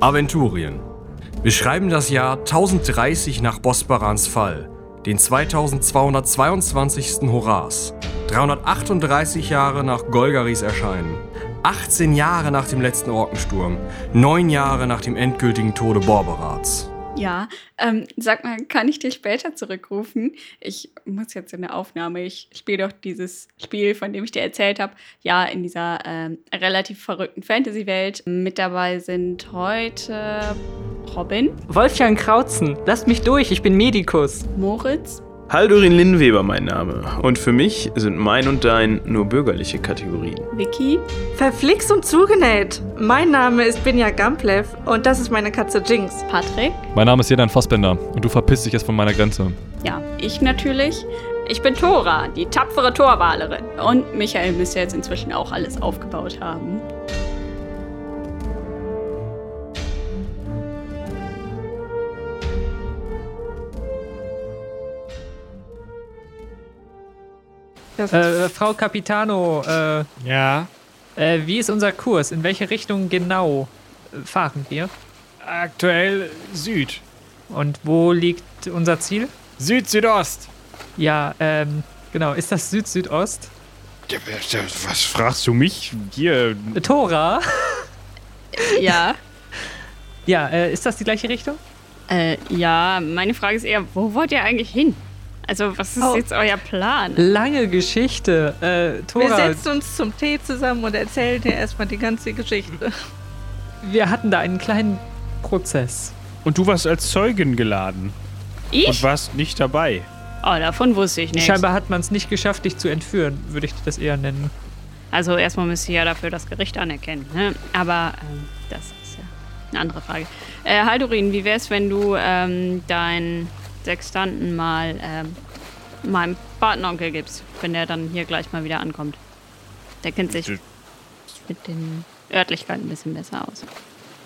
Aventurien. Wir schreiben das Jahr 1030 nach Bosbarans Fall, den 2222. Horas, 338 Jahre nach Golgaris Erscheinen, 18 Jahre nach dem letzten Orkensturm, 9 Jahre nach dem endgültigen Tode Borberats. Ja, ähm, sag mal, kann ich dich später zurückrufen? Ich muss jetzt in der Aufnahme, ich spiele doch dieses Spiel, von dem ich dir erzählt habe, ja, in dieser ähm, relativ verrückten Fantasy-Welt. Mit dabei sind heute Robin, Wolfgang Krautzen, lasst mich durch, ich bin Medikus. Moritz, Haldurin Linnweber mein Name. Und für mich sind mein und dein nur bürgerliche Kategorien. Vicky, Verflixt und zugenäht. Mein Name ist Binja Gamplev und das ist meine Katze Jinx. Patrick, Mein Name ist Jedan Fassbender und du verpisst dich jetzt von meiner Grenze. ja, ich natürlich. Ich bin Tora, die tapfere Torwalerin. Und Michael müsste jetzt inzwischen auch alles aufgebaut haben. Äh, Frau Capitano, äh, Ja, äh, wie ist unser Kurs? In welche Richtung genau äh, fahren wir? aktuell Süd. Und wo liegt unser Ziel? Süd-Südost. Ja, ähm, genau. Ist das Süd-Südost? Was fragst du mich? Hier, Äh, Tora? Ja, Ja, äh, ist das die gleiche Richtung? äh, ja, meine Frage ist eher, wo wollt ihr eigentlich hin? Also, was ist Oh. jetzt euer Plan? Lange Geschichte. Äh, Wir Tora, setzen uns zum Tee zusammen und erzählen dir erstmal die ganze Geschichte. wir hatten da einen kleinen Prozess. und du warst als Zeugin geladen und Ich? warst nicht dabei. Oh, davon wusste ich nichts. Scheinbar hat man es nicht geschafft, dich zu entführen, würde ich das eher nennen. Also, erstmal müsst ihr ja dafür das Gericht anerkennen. Ne? Aber ähm, das ist ja eine andere Frage. Äh, Haldurin, wie wär's, wenn du ähm, deinen Sextanten mal ähm, meinem Patenonkel gibst, wenn der dann hier gleich mal wieder ankommt? Der kennt sich mit den Örtlichkeiten ein bisschen besser aus.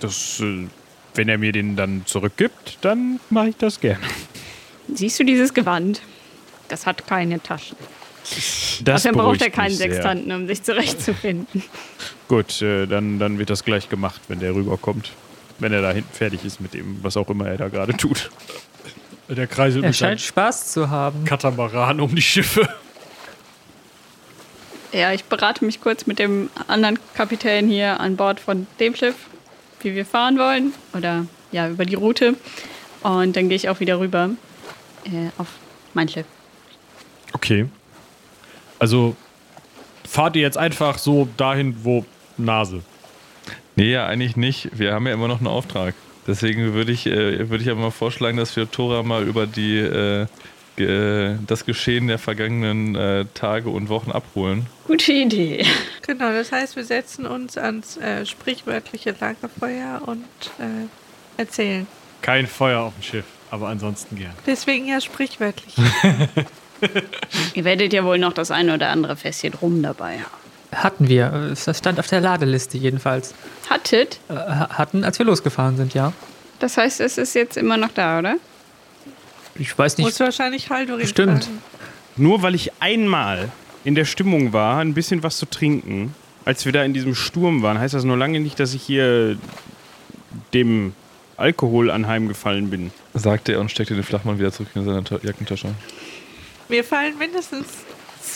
Das, äh, wenn er mir den dann zurückgibt, dann mache ich das gerne. Siehst du dieses Gewand? Das hat keine Taschen. Das Außerdem braucht er keinen. Sextanten, um sich zurechtzufinden. Gut, äh, dann, dann wird das gleich gemacht, wenn der rüberkommt. Wenn er da hinten fertig ist mit dem, was auch immer er da gerade tut. Der kreiselt Er mit seinem scheint Spaß zu haben. Katamaran um die Schiffe. Ja, ich berate mich kurz mit dem anderen Kapitän hier an Bord von dem Schiff, wie wir fahren wollen. Oder ja, über die Route. Und dann gehe ich auch wieder rüber äh, auf mein Schiff. Okay. Also fahrt ihr jetzt einfach so dahin, wo Nase. Nee, ja, eigentlich nicht. Wir haben ja immer noch einen Auftrag. Deswegen würde ich, äh, würde ich aber mal vorschlagen, dass wir Tora mal über die, äh, ge- das Geschehen der vergangenen äh, Tage und Wochen abholen. Gute Idee. Genau, das heißt, wir setzen uns ans äh, sprichwörtliche Lagerfeuer und äh, erzählen. Kein Feuer auf dem Schiff, aber ansonsten gern. Deswegen ja sprichwörtlich. Ihr werdet ja wohl noch das eine oder andere Fässchen rum dabei haben. Hatten wir. Das stand auf der Ladeliste jedenfalls. Hattet? Äh, ha- hatten, als wir losgefahren sind, ja. Das heißt, es ist jetzt immer noch da, oder? Ich weiß nicht. Muss wahrscheinlich Haldurin fragen. Nur weil ich einmal in der Stimmung war, ein bisschen was zu trinken, als wir da in diesem Sturm waren, heißt das nur lange nicht, dass ich hier dem Alkohol anheimgefallen bin. Sagte er und steckte den Flachmann wieder zurück in seine Ta- Jackentasche. Mir fallen mindestens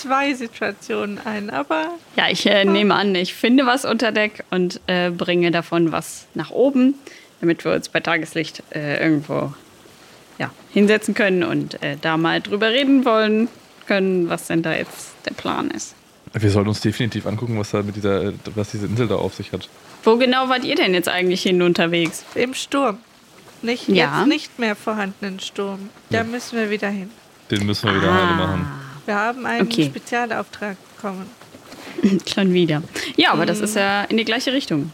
zwei Situationen ein, aber Ja, ich äh, nehme an, ich finde was unter Deck und äh, bringe davon was nach oben, damit wir uns bei Tageslicht äh, irgendwo ja, hinsetzen können und äh, da mal drüber reden wollen können, was denn da jetzt der Plan ist. Wir sollten uns definitiv angucken, was da mit dieser, äh, was diese Insel da auf sich hat. Wo genau wart ihr denn jetzt eigentlich hin unterwegs? im Sturm. Nicht Ja. jetzt nicht mehr vorhandenen Sturm. Da müssen wir wieder hin. Den müssen wir wieder heile machen. Wir haben einen Okay. Spezialauftrag bekommen. Schon wieder. Ja, aber das ist ja in die gleiche Richtung.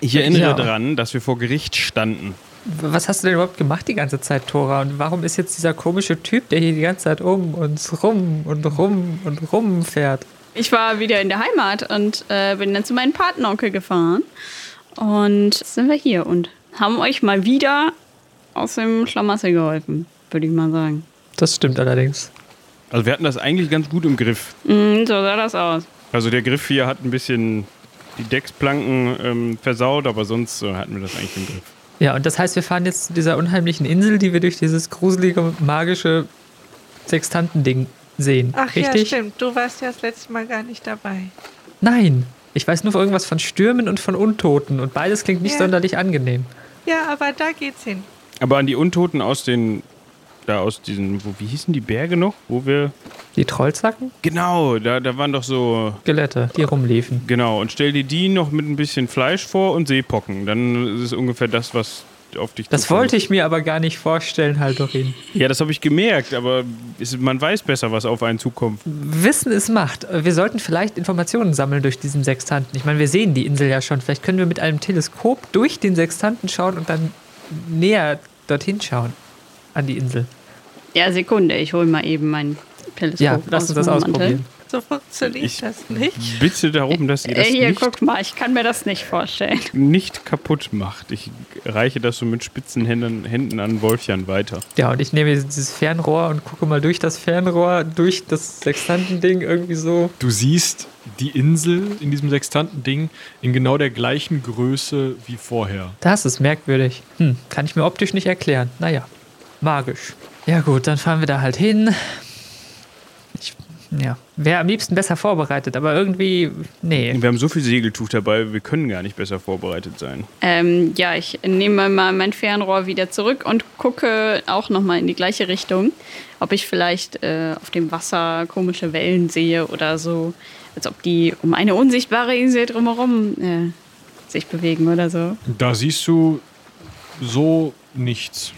Ich erinnere Ja. daran, dass wir vor Gericht standen. Was hast du denn überhaupt gemacht die ganze Zeit, Tora? Und warum ist jetzt dieser komische Typ, der hier die ganze Zeit um uns rum und rum und rum fährt? Ich war wieder in der Heimat und äh, bin dann zu meinem Patenonkel gefahren. Und jetzt sind wir hier und haben euch mal wieder aus dem Schlamassel geholfen, würde ich mal sagen. Das stimmt allerdings. Also wir hatten das eigentlich ganz gut im Griff. Mhm, so sah das aus. Also der Griff hier hat ein bisschen die Decksplanken ähm, versaut, aber sonst äh, hatten wir das eigentlich im Griff. Ja, und das heißt, wir fahren jetzt zu dieser unheimlichen Insel, die wir durch dieses gruselige, magische Sextantending sehen. Ach ja, Richtig? stimmt. Du warst ja das letzte Mal gar nicht dabei. Nein. Ich weiß nur irgendwas von Stürmen und von Untoten und beides klingt nicht Ja. sonderlich angenehm. Ja, aber da geht's hin. Aber an die Untoten aus den, da aus diesen, wo, wie hießen die Berge noch? Wo wir, Die Trollzacken? genau, da, da waren doch so, Skelette, die rumliefen. genau, und stell dir die noch mit ein bisschen Fleisch vor und Seepocken. Dann ist es ungefähr das, was auf dich Das wollte ich mir aber gar nicht vorstellen, Haldorin. Ja, das habe ich gemerkt, aber es, man weiß besser, was auf einen zukommt. Wissen ist Macht. Wir sollten vielleicht Informationen sammeln durch diesen Sextanten. Ich meine, wir sehen die Insel ja schon. Vielleicht können wir mit einem Teleskop durch den Sextanten schauen und dann näher dorthin schauen. An die Insel. Ja, Sekunde, ich hole mal eben mein Teleskop. Ja, lass uns das ausprobieren. So funktioniert Ich- das nicht. Bitte darum, dass ihr Äh, das hier, nicht, guck mal, ich kann mir das nicht vorstellen. nicht kaputt macht. Ich reiche das so mit spitzen Händen, Händen an Wolfjan weiter. Ja, und ich nehme dieses Fernrohr und gucke mal durch das Fernrohr, durch das Sextantending irgendwie so. Du siehst die Insel in diesem Sextantending in genau der gleichen Größe wie vorher. Das ist merkwürdig. Hm, kann ich mir optisch nicht erklären. Naja, magisch. Ja gut, dann fahren wir da halt hin. Ich, ja, wäre am liebsten besser vorbereitet, aber irgendwie, nee. Wir haben so viel Segeltuch dabei, wir können gar nicht besser vorbereitet sein. Ähm, ja, ich nehme mal mein Fernrohr wieder zurück und gucke auch nochmal in die gleiche Richtung, ob ich vielleicht äh, auf dem Wasser komische Wellen sehe oder so, als ob die um eine unsichtbare Insel drumherum äh, sich bewegen oder so. Da siehst du so nichts.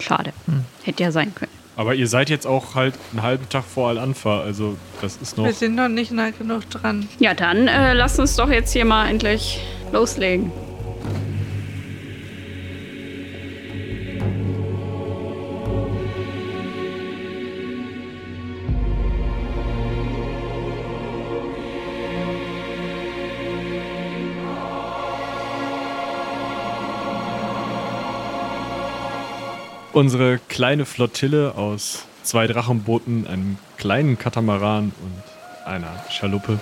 Schade. Hm. Hätte ja sein können. Aber ihr seid jetzt auch halt einen halben Tag vor Al-Anfa, also das ist noch. Wir sind noch nicht nah genug dran. Ja, dann äh, lass uns doch jetzt hier mal endlich loslegen. Unsere kleine Flottille aus zwei Drachenbooten, einem kleinen Katamaran und einer Schaluppe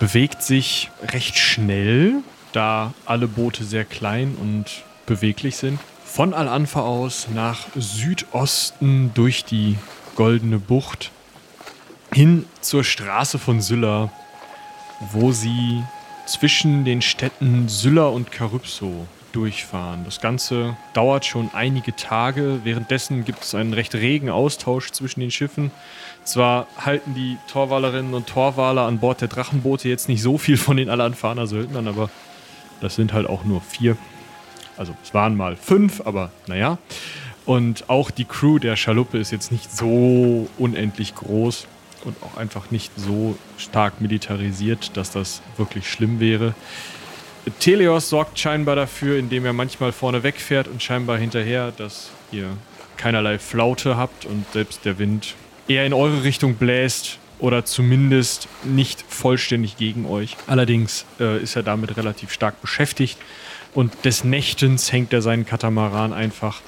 bewegt sich recht schnell, da alle Boote sehr klein und beweglich sind. Von Al-Anfa aus nach Südosten durch die Goldene Bucht hin zur Straße von Sylla, wo sie zwischen den Städten Sylla und Karypso durchfahren. Das Ganze dauert schon einige Tage. Währenddessen gibt es einen recht regen Austausch zwischen den Schiffen. Zwar halten die Torwalerinnen und Torwaler an Bord der Drachenboote jetzt nicht so viel von den Alanfaner Söldnern, aber das sind halt auch nur vier. Also es waren mal fünf, aber naja. Und auch die Crew der Schaluppe ist jetzt nicht so unendlich groß und auch einfach nicht so stark militarisiert, dass das wirklich schlimm wäre. Teleos sorgt scheinbar dafür, indem er manchmal vorne wegfährt und scheinbar hinterher, dass ihr keinerlei Flaute habt und selbst der Wind eher in eure Richtung bläst oder zumindest nicht vollständig gegen euch. Allerdings äh, ist er damit relativ stark beschäftigt und des Nächtens hängt er seinen Katamaran einfach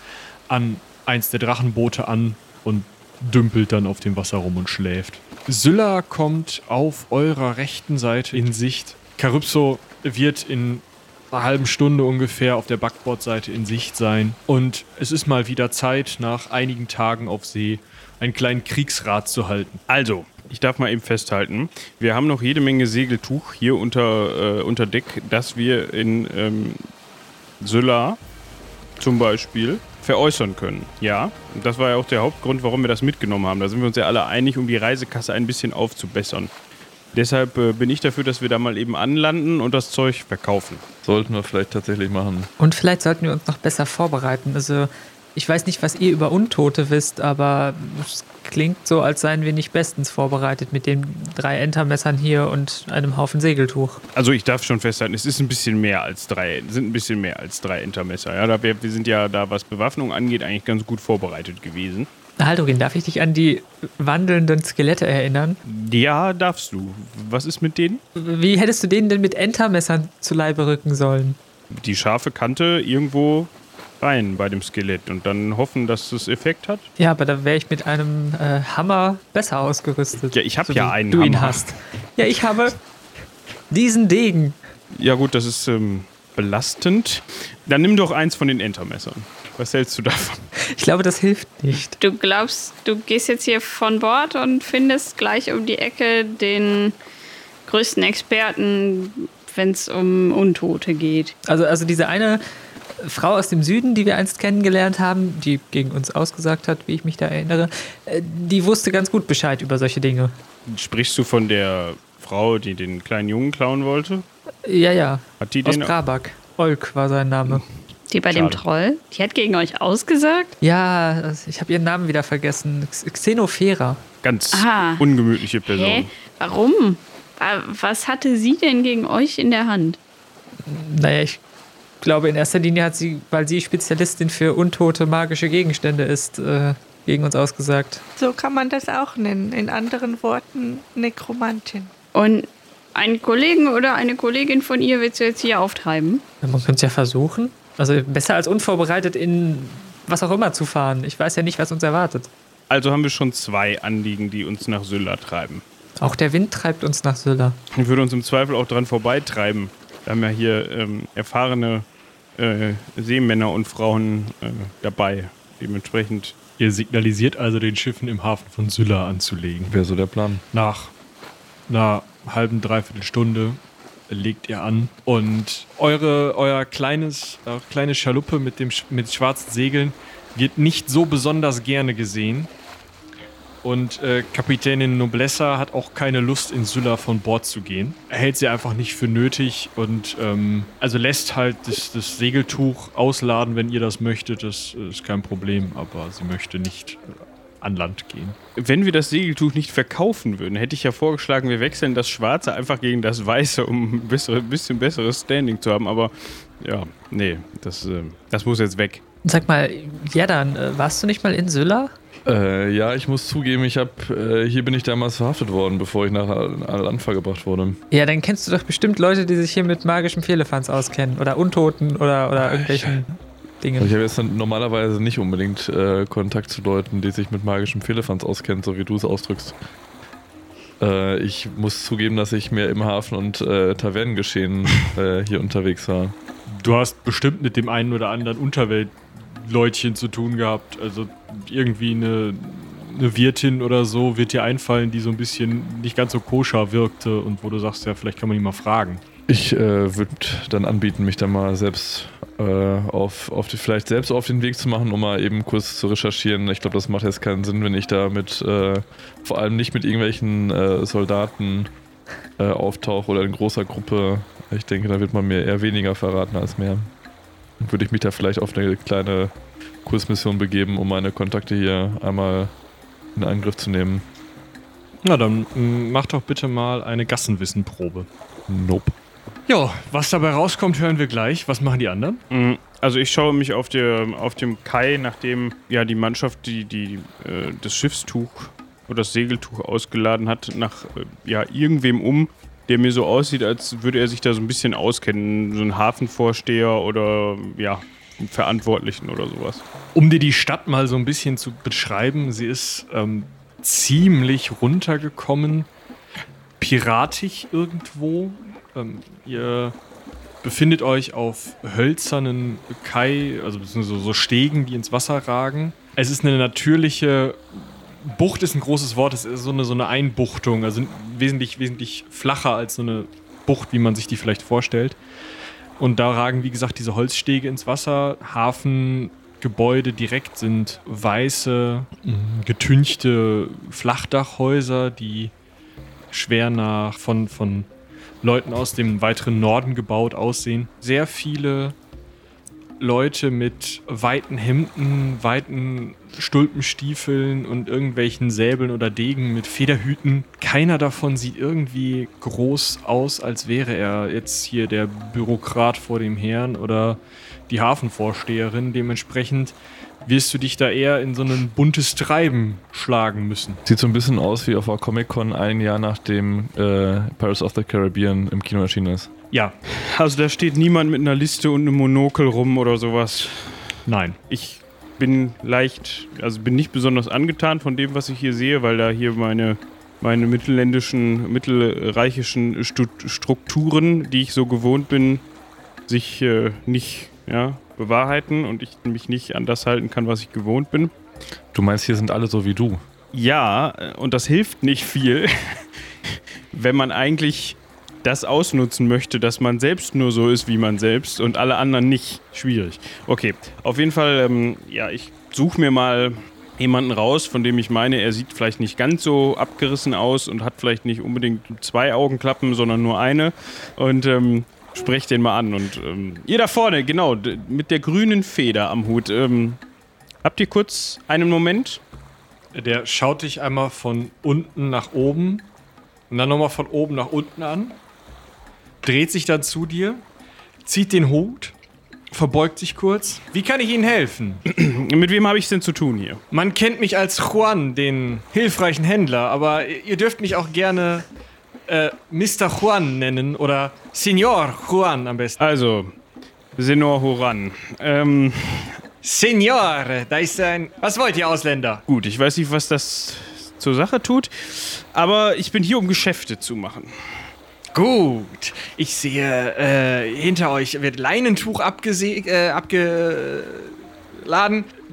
an eins der Drachenboote an und dümpelt dann auf dem Wasser rum und schläft. Sylla kommt auf eurer rechten Seite in Sicht. Karypso wird in einer halben Stunde ungefähr auf der Backbordseite in Sicht sein. Und es ist mal wieder Zeit, nach einigen Tagen auf See einen kleinen Kriegsrat zu halten. Also, ich darf mal eben festhalten, wir haben noch jede Menge Segeltuch hier unter, äh, unter Deck, das wir in ähm, Sylla zum Beispiel veräußern können. Ja, das war ja auch der Hauptgrund, warum wir das mitgenommen haben. Da sind wir uns ja alle einig, um die Reisekasse ein bisschen aufzubessern. Deshalb äh, bin ich dafür, dass wir da mal eben anlanden und das Zeug verkaufen. Sollten wir vielleicht tatsächlich machen. Und vielleicht sollten wir uns noch besser vorbereiten. Also, ich weiß nicht, was ihr über Untote wisst, aber es klingt so, als seien wir nicht bestens vorbereitet mit den drei Entermessern hier und einem Haufen Segeltuch. Also ich darf schon festhalten, es ist ein bisschen mehr als drei, sind ein bisschen mehr als drei Entermesser. Ja, wir, wir sind ja da, was Bewaffnung angeht, eigentlich ganz gut vorbereitet gewesen. Haldorin, darf ich dich an die wandelnden Skelette erinnern? Ja, darfst du. Was ist mit denen? Wie hättest du denen denn mit Entermessern zu Leibe rücken sollen? Die scharfe Kante irgendwo rein bei dem Skelett und dann hoffen, dass es Effekt hat. Ja, aber da wäre ich mit einem äh, Hammer besser ausgerüstet. Ja, ich hab so ja einen Du ihn Hammer. hast. Ja, ich habe Diesen Degen. Ja gut, das ist ähm, belastend. Dann nimm doch eins von den Entermessern. Was hältst du davon? Ich glaube, das hilft nicht. Du glaubst, du gehst jetzt hier von Bord und findest gleich um die Ecke den größten Experten, wenn es um Untote geht. Also, also diese eine Frau aus dem Süden, die wir einst kennengelernt haben, die gegen uns ausgesagt hat, wie ich mich da erinnere, äh, die wusste ganz gut Bescheid über solche Dinge. Sprichst du von der Frau, die den kleinen Jungen klauen wollte? Ja, ja. Hat die Aus den Brabak. Olk war sein Name. Die bei dem Schade. Troll? Die hat gegen euch ausgesagt? Ja, ich habe ihren Namen wieder vergessen. X- Xenofera. ganz Aha. ungemütliche Person? Hä? Warum? Wa- Was hatte sie denn gegen euch in der Hand? Naja, ich glaube, in erster Linie hat sie, weil sie Spezialistin für untote magische Gegenstände ist, äh, gegen uns ausgesagt. So kann man das auch nennen. In anderen Worten Nekromantin. Und einen Kollegen oder eine Kollegin von ihr willst du jetzt hier auftreiben? Ja, Man könnte es ja versuchen. Also besser als unvorbereitet in was auch immer zu fahren. Ich weiß ja nicht, was uns erwartet. Also haben wir schon zwei Anliegen, die uns nach Sylla treiben. Auch der Wind treibt uns nach Sylla. Ich würde uns im Zweifel auch dran vorbeitreiben. Wir haben ja hier ähm, erfahrene äh, Seemänner und Frauen äh, dabei. Dementsprechend Ihr signalisiert also den Schiffen im Hafen von Sylla anzulegen. Wäre so der Plan. Nach einer halben, dreiviertel Stunde legt ihr an und eure, euer kleines, eure kleine Schaluppe mit, dem, mit schwarzen Segeln wird nicht so besonders gerne gesehen. Und äh, Kapitänin Noblessa hat auch keine Lust, in Sylla von Bord zu gehen. Er hält sie einfach nicht für nötig und ähm, also lässt halt das, das Segeltuch ausladen, wenn ihr das möchtet. Das ist kein Problem, aber sie möchte nicht äh, an Land gehen. Wenn wir das Segeltuch nicht verkaufen würden, hätte ich ja vorgeschlagen, wir wechseln das Schwarze einfach gegen das Weiße, um ein bessere, bisschen besseres Standing zu haben. Aber ja, nee, das, äh, das muss jetzt weg. Sag mal, ja dann, äh, warst du nicht mal in Sylla? Äh, ja, ich muss zugeben, ich habe äh, hier bin ich damals verhaftet worden, bevor ich nach Al- an Land gebracht wurde. Ja, dann kennst du doch bestimmt Leute, die sich hier mit magischem Vierlefanz auskennen. Oder Untoten oder, oder irgendwelchen Ich Dingen. habe jetzt dann normalerweise nicht unbedingt äh, Kontakt zu Leuten, die sich mit magischem Fehlefanz auskennen, so wie du es ausdrückst. Äh, ich muss zugeben, dass ich mehr im Hafen und äh, Tavernengeschehen äh, hier unterwegs war. Du hast bestimmt mit dem einen oder anderen Unterweltleutchen zu tun gehabt. Also irgendwie eine, eine Wirtin oder so wird dir einfallen, die so ein bisschen nicht ganz so koscher wirkte und wo du sagst, ja, vielleicht kann man ihn mal fragen. Ich äh, würde dann anbieten, mich dann mal selbst äh, auf, auf die, vielleicht selbst auf den Weg zu machen, um mal eben kurz zu recherchieren. Ich glaube, das macht jetzt keinen Sinn, wenn ich da mit, äh, vor allem nicht mit irgendwelchen äh, Soldaten äh, auftauche oder in großer Gruppe. Ich denke, da wird man mir eher weniger verraten als mehr. Dann würde ich mich da vielleicht auf eine kleine Kursmission begeben, um meine Kontakte hier einmal in Angriff zu nehmen. Na, dann mach doch bitte mal eine Gassenwissenprobe. Nope. Ja, was dabei rauskommt, hören wir gleich. Was machen die anderen? Mm, Also ich schaue mich auf, der, auf dem Kai, nachdem ja die Mannschaft die, die, äh, das Schiffstuch oder das Segeltuch ausgeladen hat, nach äh, ja, irgendwem um, der mir so aussieht, als würde er sich da so ein bisschen auskennen. So ein Hafenvorsteher oder ja, einen Verantwortlichen oder sowas. Um dir die Stadt mal so ein bisschen zu beschreiben, sie ist ähm, ziemlich runtergekommen, piratig irgendwo. Ähm, ihr befindet euch auf hölzernen Kai, also beziehungsweise so Stegen, die ins Wasser ragen. Es ist eine natürliche Bucht ist ein großes Wort, es ist so eine, so eine Einbuchtung, also wesentlich, wesentlich flacher als so eine Bucht, wie man sich die vielleicht vorstellt. Und da ragen, wie gesagt, diese Holzstege ins Wasser. Hafengebäude direkt sind weiße, mh, getünchte Flachdachhäuser, die schwer nach von, von Leuten aus dem weiteren Norden gebaut aussehen. Sehr viele Leute mit weiten Hemden, weiten Stulpenstiefeln und irgendwelchen Säbeln oder Degen mit Federhüten. Keiner davon sieht irgendwie groß aus, als wäre er jetzt hier der Bürokrat vor dem Herrn oder die Hafenvorsteherin. Dementsprechend wirst du dich da eher in so ein buntes Treiben schlagen müssen. Sieht so ein bisschen aus wie auf der Comic-Con ein Jahr nachdem äh, Pirates of the Caribbean im Kino erschienen ist. Ja, Also da steht niemand mit einer Liste und einem Monokel rum oder sowas. nein. Ich bin leicht, also bin nicht besonders angetan von dem, was ich hier sehe, weil da hier meine meine mittelländischen, mittelreichischen Strukturen, die ich so gewohnt bin, sich äh, nicht ja, bewahrheiten und ich mich nicht an das halten kann, was ich gewohnt bin. Du meinst, hier sind alle so wie du? Ja, und das hilft nicht viel, wenn man eigentlich das ausnutzen möchte, dass man selbst nur so ist wie man selbst und alle anderen nicht. Schwierig. Okay, auf jeden Fall, ähm, ja, ich suche mir mal jemanden raus, von dem ich meine, er sieht vielleicht nicht ganz so abgerissen aus und hat vielleicht nicht unbedingt zwei Augenklappen, sondern nur eine. Und ähm, spreche den mal an. Und ähm, ihr da vorne, genau, mit der grünen Feder am Hut. Ähm, habt ihr kurz einen Moment? Der schaut dich einmal von unten nach oben und dann nochmal von oben nach unten an, dreht sich dann zu dir, zieht den Hut, verbeugt sich kurz. Wie kann ich Ihnen helfen? Mit wem habe ich es denn zu tun hier? Man kennt mich als Juan, den hilfreichen Händler, aber ihr dürft mich auch gerne äh, Mr. Juan nennen oder Senor Juan am besten. Also, Senor Horan. Ähm, Senor, da ist ein. Was wollt ihr, Ausländer? gut, ich weiß nicht, was das zur Sache tut, aber ich bin hier, um Geschäfte zu machen. Gut, ich sehe, äh, hinter euch wird Leinentuch äh, abgeladen.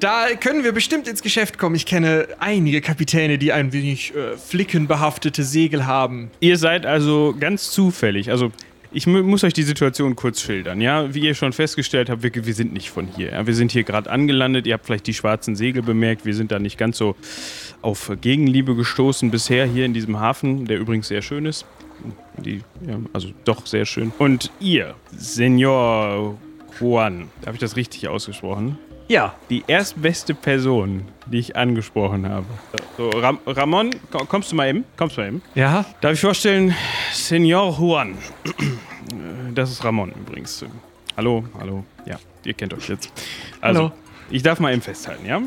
Da können wir bestimmt ins Geschäft kommen. Ich kenne einige Kapitäne, die ein wenig äh, flickenbehaftete Segel haben. Ihr seid also ganz zufällig, also ich mu muss euch die Situation kurz schildern, ja? Wie ihr schon festgestellt habt, wir, wir sind nicht von hier. Ja? Wir sind hier gerade angelandet, ihr habt vielleicht die schwarzen Segel bemerkt, wir sind da nicht ganz so auf Gegenliebe gestoßen bisher hier in diesem Hafen, der übrigens sehr schön ist. Die, ja, also doch sehr schön. Und ihr, Senor Juan, habe ich das richtig ausgesprochen? Ja, Die erstbeste Person, die ich angesprochen habe. So, Ram Ramon, ko- kommst du mal eben? Kommst du mal eben? ja. Darf ich vorstellen, Senor Juan. Das ist Ramon übrigens. Hallo, hallo. Ja, ihr kennt euch jetzt. Also, Hallo. ich darf mal eben festhalten, ja?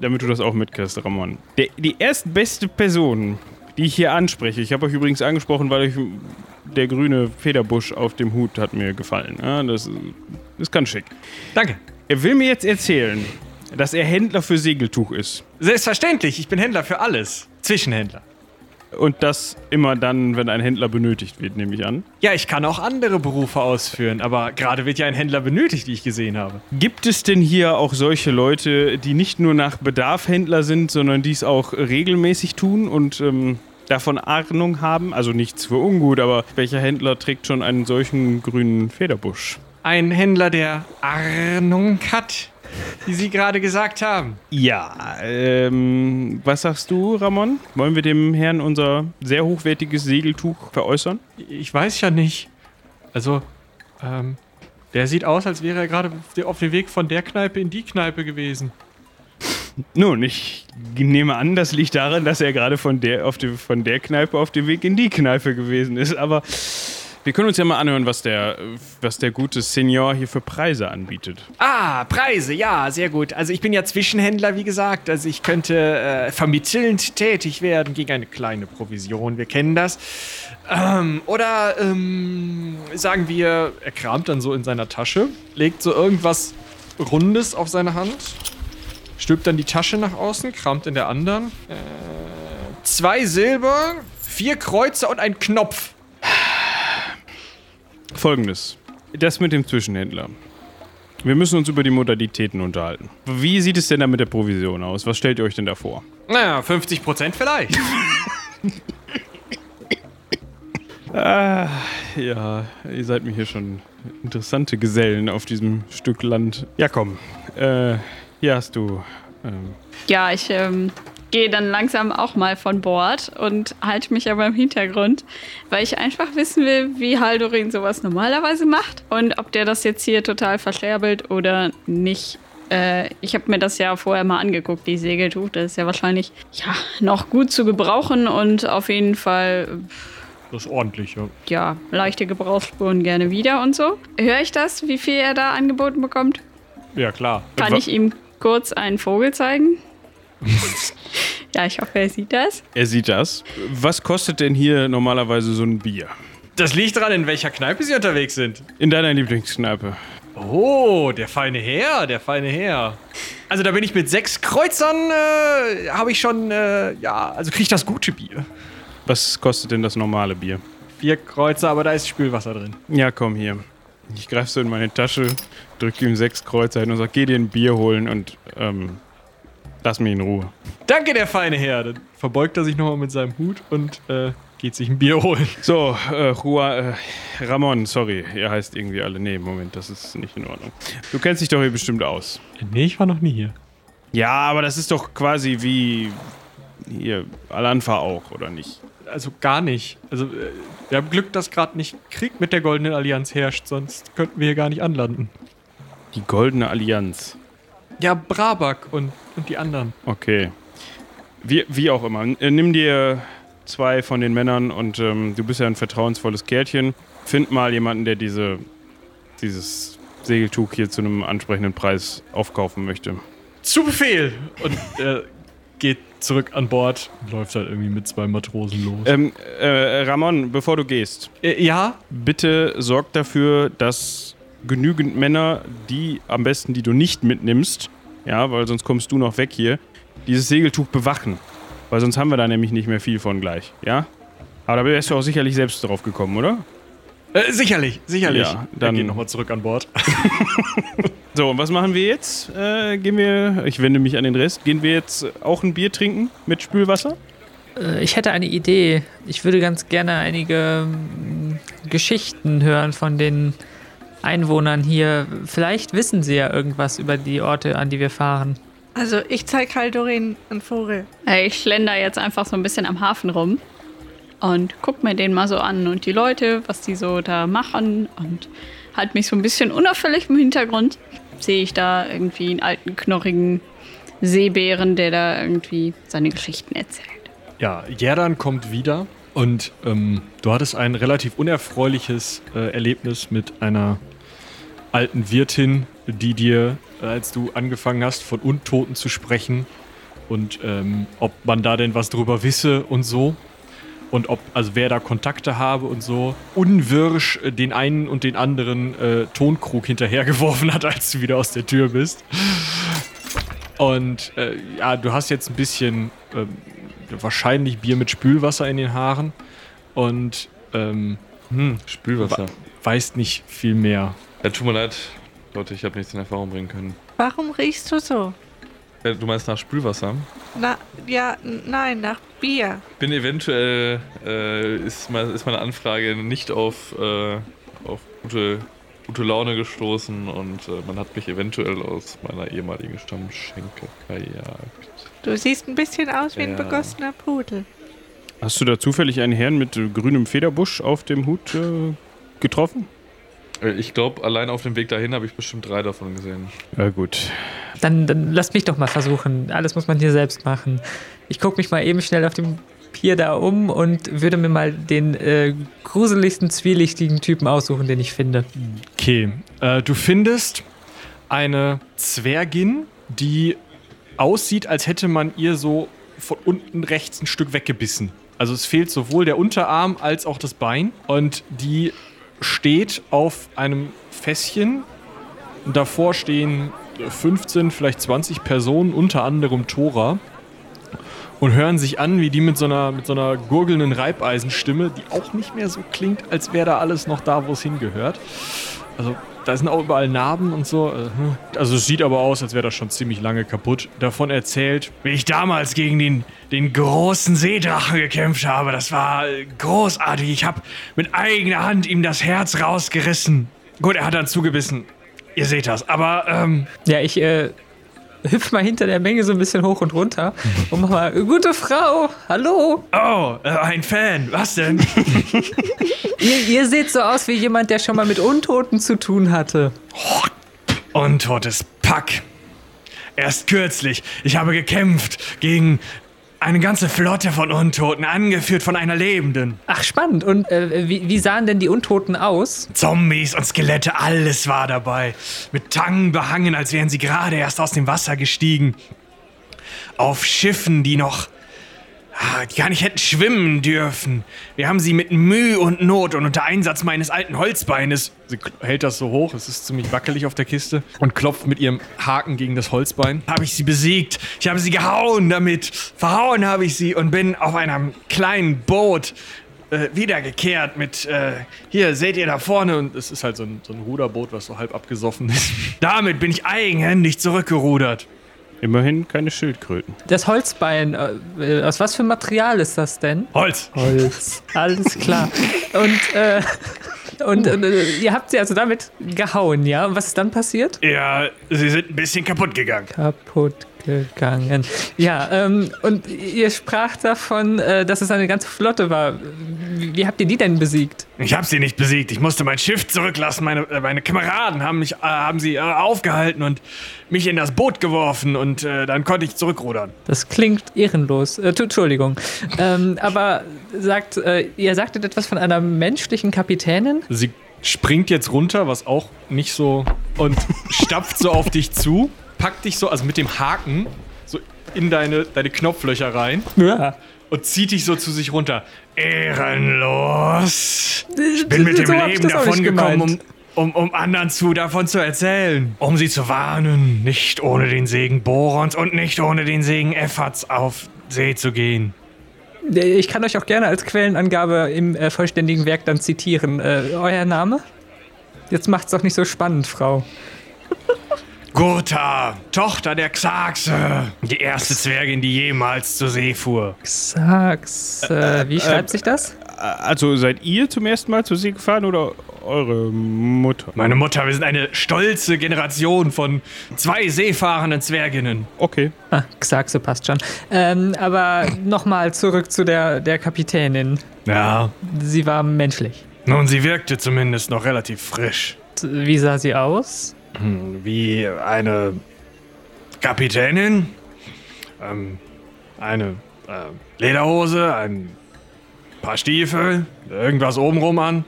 Damit du das auch mitkriegst, Ramon. Der, die erstbeste Person, die ich hier anspreche, ich habe euch übrigens angesprochen, weil euch der grüne Federbusch auf dem Hut hat mir gefallen. Ja, das ist ganz schick. Danke. Er will mir jetzt erzählen, dass er Händler für Segeltuch ist. Selbstverständlich, ich bin Händler für alles. Zwischenhändler. Und das immer dann, wenn ein Händler benötigt wird, nehme ich an. Ja, ich kann auch andere Berufe ausführen, aber gerade wird ja ein Händler benötigt, wie ich gesehen habe. Gibt es denn hier auch solche Leute, die nicht nur nach Bedarf Händler sind, sondern dies auch regelmäßig tun und ähm, davon Ahnung haben? Also nichts für ungut, aber welcher Händler trägt schon einen solchen grünen Federbusch? Ein Händler, der Ahnung hat, wie Sie gerade gesagt haben. Ja, ähm, was sagst du, Ramon? Wollen wir dem Herrn unser sehr hochwertiges Segeltuch veräußern? Ich weiß ja nicht. Also, ähm, der sieht aus, als wäre er gerade auf dem Weg von der Kneipe in die Kneipe gewesen. Nun, ich nehme an, das liegt daran, dass er gerade von der, auf dem, von der Kneipe auf dem Weg in die Kneipe gewesen ist. Aber wir können uns ja mal anhören, was der, was der gute Senior hier für Preise anbietet. Ah, Preise, ja, sehr gut. Also ich bin ja Zwischenhändler, wie gesagt. Also ich könnte äh, vermittelnd tätig werden gegen eine kleine Provision. Wir kennen das. Ähm, oder ähm, sagen wir, er kramt dann so in seiner Tasche, legt so irgendwas Rundes auf seine Hand, stülpt dann die Tasche nach außen, kramt in der anderen. Äh, zwei Silber, vier Kreuzer und ein Knopf. Folgendes. Das mit dem Zwischenhändler. Wir müssen uns über die Modalitäten unterhalten. Wie sieht es denn da mit der Provision aus? Was stellt ihr euch denn da vor? Naja, 50 Prozent vielleicht. Ah, ja, ihr seid mir hier schon interessante Gesellen auf diesem Stück Land. Ja, komm. Äh, hier hast du. Ähm, Ja, ich ähm, gehe dann langsam auch mal von Bord und halte mich aber im Hintergrund, weil ich einfach wissen will, wie Haldorin sowas normalerweise macht und ob der das jetzt hier total verscherbelt oder nicht. Äh, ich habe mir das ja vorher mal angeguckt, die Segeltuch. Das ist ja wahrscheinlich ja, noch gut zu gebrauchen und auf jeden Fall Das ist ordentlich, ja. ja, leichte Gebrauchsspuren gerne wieder und so. Höre ich das, wie viel er da angeboten bekommt? Ja, klar. Kann ich ihm kurz einen Vogel zeigen? ja, ich hoffe, er sieht das. er sieht das. Was kostet denn hier normalerweise so ein Bier? Das liegt daran, in welcher Kneipe Sie unterwegs sind. In deiner Lieblingskneipe. Oh, der feine Herr, der feine Herr. Also da bin ich mit sechs Kreuzern, äh, habe ich schon, äh, ja, also kriege ich das gute Bier. Was kostet denn das normale Bier? Vier Kreuzer, aber da ist Spülwasser drin. Ja, komm hier. Ich greife so in meine Tasche, drücke ihm sechs Kreuzer hin und sage, geh dir ein Bier holen und ähm, lass mich in Ruhe. Danke, der feine Herr. Dann verbeugt er sich nochmal mit seinem Hut und äh, geht sich ein Bier holen. So, äh, Juan, äh, Ramon, sorry, ihr heißt irgendwie alle. Nee, Moment, das ist nicht in Ordnung. Du kennst dich doch hier bestimmt aus. Nee, ich war noch nie hier. Ja, aber das ist doch quasi wie hier Alanfa auch, oder nicht? Also gar nicht. Also äh, wir haben Glück, dass gerade nicht Krieg mit der Goldenen Allianz herrscht, sonst könnten wir hier gar nicht anlanden. Die Goldene Allianz. Ja, Brabak und, und die anderen. Okay. Wie, wie auch immer. Äh, Nimm dir zwei von den Männern und ähm, du bist ja ein vertrauensvolles Kerlchen. Find mal jemanden, der diese, dieses Segeltuch hier zu einem ansprechenden Preis aufkaufen möchte. Zu Befehl! Und er geht zurück an Bord und läuft halt irgendwie mit zwei Matrosen los. Ähm, äh, Ramon, bevor du gehst, Äh, ja? bitte sorg dafür, dass genügend Männer, die am besten, die du nicht mitnimmst, ja, weil sonst kommst du noch weg hier, dieses Segeltuch bewachen. Weil sonst haben wir da nämlich nicht mehr viel von gleich, ja? Aber da wärst du auch sicherlich selbst drauf gekommen, oder? Äh, sicherlich, sicherlich. Ja, dann dann- geht nochmal zurück an Bord. So, und was machen wir jetzt? Äh, gehen wir, ich wende mich an den Rest, gehen wir jetzt auch ein Bier trinken mit Spülwasser? Äh, Ich hätte eine Idee. Ich würde ganz gerne einige mm, Geschichten hören von den Einwohnern hier. Vielleicht wissen sie ja irgendwas über die Orte, an die wir fahren. Also ich zeige Haldorin einen Vogel. Ich schlender jetzt einfach so ein bisschen am Hafen rum und guck mir den mal so an und die Leute, was die so da machen und halt mich so ein bisschen unauffällig im Hintergrund. Sehe ich da irgendwie einen alten, knorrigen Seebären, der da irgendwie seine Geschichten erzählt. Ja, Jerdan kommt wieder und ähm, du hattest ein relativ unerfreuliches äh, Erlebnis mit einer alten Wirtin, die dir, äh, als du angefangen hast, von Untoten zu sprechen und ähm, ob man da denn was drüber wisse und so. Und ob, also wer da Kontakte habe und so, unwirsch äh, den einen und den anderen äh, Tonkrug hinterhergeworfen hat, als du wieder aus der Tür bist. Und äh, ja, du hast jetzt ein bisschen ähm, wahrscheinlich Bier mit Spülwasser in den Haaren und ähm, hm, Spülwasser. weißt nicht viel mehr. Ja, tut mir leid, Leute, ich habe nichts in Erfahrung bringen können. Warum riechst du so? Äh, Du meinst nach Spülwasser? Na, ja, nein, nach Bier. Bin eventuell, äh, ist, mein, ist meine Anfrage nicht auf, äh, auf gute, gute Laune gestoßen und äh, man hat mich eventuell aus meiner ehemaligen Stammschenke verjagt. Du siehst ein bisschen aus wie ein Ja. begossener Pudel. Hast du da zufällig einen Herrn mit äh, grünem Federbusch auf dem Hut äh, getroffen? Äh, Ich glaube, allein auf dem Weg dahin habe ich bestimmt drei davon gesehen. Ja, gut. Dann, dann lass mich doch mal versuchen. Alles muss man hier selbst machen. Ich gucke mich mal eben schnell auf dem Pier da um und würde mir mal den äh, gruseligsten, zwielichtigen Typen aussuchen, den ich finde. Okay, äh, du findest eine Zwergin, die aussieht, als hätte man ihr so von unten rechts ein Stück weggebissen. Also es fehlt sowohl der Unterarm als auch das Bein. Und die steht auf einem Fässchen. Davor stehen 15, vielleicht 20 Personen, unter anderem Tora. Und hören sich an, wie die mit so einer, mit so einer gurgelnden Reibeisenstimme, die auch nicht mehr so klingt, als wäre da alles noch da, wo es hingehört. Also da sind auch überall Narben und so. äh, hm. Also es sieht aber aus, als wäre das schon ziemlich lange kaputt. Davon erzählt, wie ich damals gegen den, den großen Seedrachen gekämpft habe. Das war äh, großartig. Ich habe mit eigener Hand ihm das Herz rausgerissen. Gut, er hat dann zugebissen. Ihr seht das. Aber ähm, Ja, ich äh, hüpf mal hinter der Menge so ein bisschen hoch und runter und mach mal, gute Frau, hallo. oh, äh, ein Fan. Was denn? Ihr, ihr seht so aus wie jemand, der schon mal mit Untoten zu tun hatte. Untotes Pack. Erst kürzlich. Ich habe gekämpft gegen eine ganze Flotte von Untoten, angeführt von einer Lebenden. Ach, spannend. Und äh, wie, wie sahen denn die Untoten aus? Zombies und Skelette, alles war dabei. Mit Tangen behangen, als wären sie gerade erst aus dem Wasser gestiegen. Auf Schiffen, die noch ah, die gar nicht hätten schwimmen dürfen. Wir haben sie mit Mühe und Not und unter Einsatz meines alten Holzbeines. Sie hält das so hoch, es ist ziemlich wackelig auf der Kiste und klopft mit ihrem Haken gegen das Holzbein. Habe ich sie besiegt. Ich habe sie gehauen damit. Verhauen habe ich sie und bin auf einem kleinen Boot äh, wiedergekehrt mit, äh, hier seht ihr da vorne und Es ist halt so ein, so ein Ruderboot, was so halb abgesoffen ist. damit bin ich eigenhändig zurückgerudert. Immerhin keine Schildkröten. Das Holzbein, äh, aus was für Material ist das denn? Holz. Holz. Alles klar. Und, äh, und äh, ihr habt sie also damit gehauen, ja? Und was ist dann passiert? Ja, sie sind ein bisschen kaputt gegangen. Kaputt gegangen. Ja, ähm, und ihr spracht davon, äh, dass es eine ganze Flotte war. Wie, wie habt ihr die denn besiegt? Ich habe sie nicht besiegt. Ich musste mein Schiff zurücklassen. Meine, äh, meine Kameraden haben mich, äh, haben sie äh, aufgehalten und mich in das Boot geworfen und äh, dann konnte ich zurückrudern. Das klingt ehrenlos. Äh, Entschuldigung. Ähm, aber sagt, äh, ihr sagtet etwas von einer menschlichen Kapitänin? Sie springt jetzt runter, was auch nicht so. und stapft so auf dich zu, packt dich so, also mit dem Haken, so in deine, deine Knopflöcher rein Ja. und zieht dich so zu sich runter. Ehrenlos. Ich bin mit dem So Leben das auch davon nicht gekommen, um, um, um anderen zu davon zu erzählen. Um sie zu warnen, nicht ohne den Segen Borons und nicht ohne den Segen Effats auf See zu gehen. Ich kann euch auch gerne als Quellenangabe im äh, vollständigen Werk dann zitieren. Äh, euer Name? Jetzt macht's doch nicht so spannend, Frau. Gurta, Tochter der Xaxe, die erste Zwergin, die jemals zur See fuhr. Sag's. Äh, wie schreibt sich das? Also seid ihr zum ersten Mal zur See gefahren oder eure Mutter? Meine Mutter, wir sind eine stolze Generation von zwei seefahrenden Zwerginnen. Okay. Ah, Xaxe passt schon. Ähm, aber nochmal zurück zu der, der Kapitänin. Ja, Sie war menschlich. nun, sie wirkte zumindest noch relativ frisch. Wie sah sie aus? Wie eine Kapitänin, ähm, eine äh, Lederhose, ein paar Stiefel, irgendwas obenrum an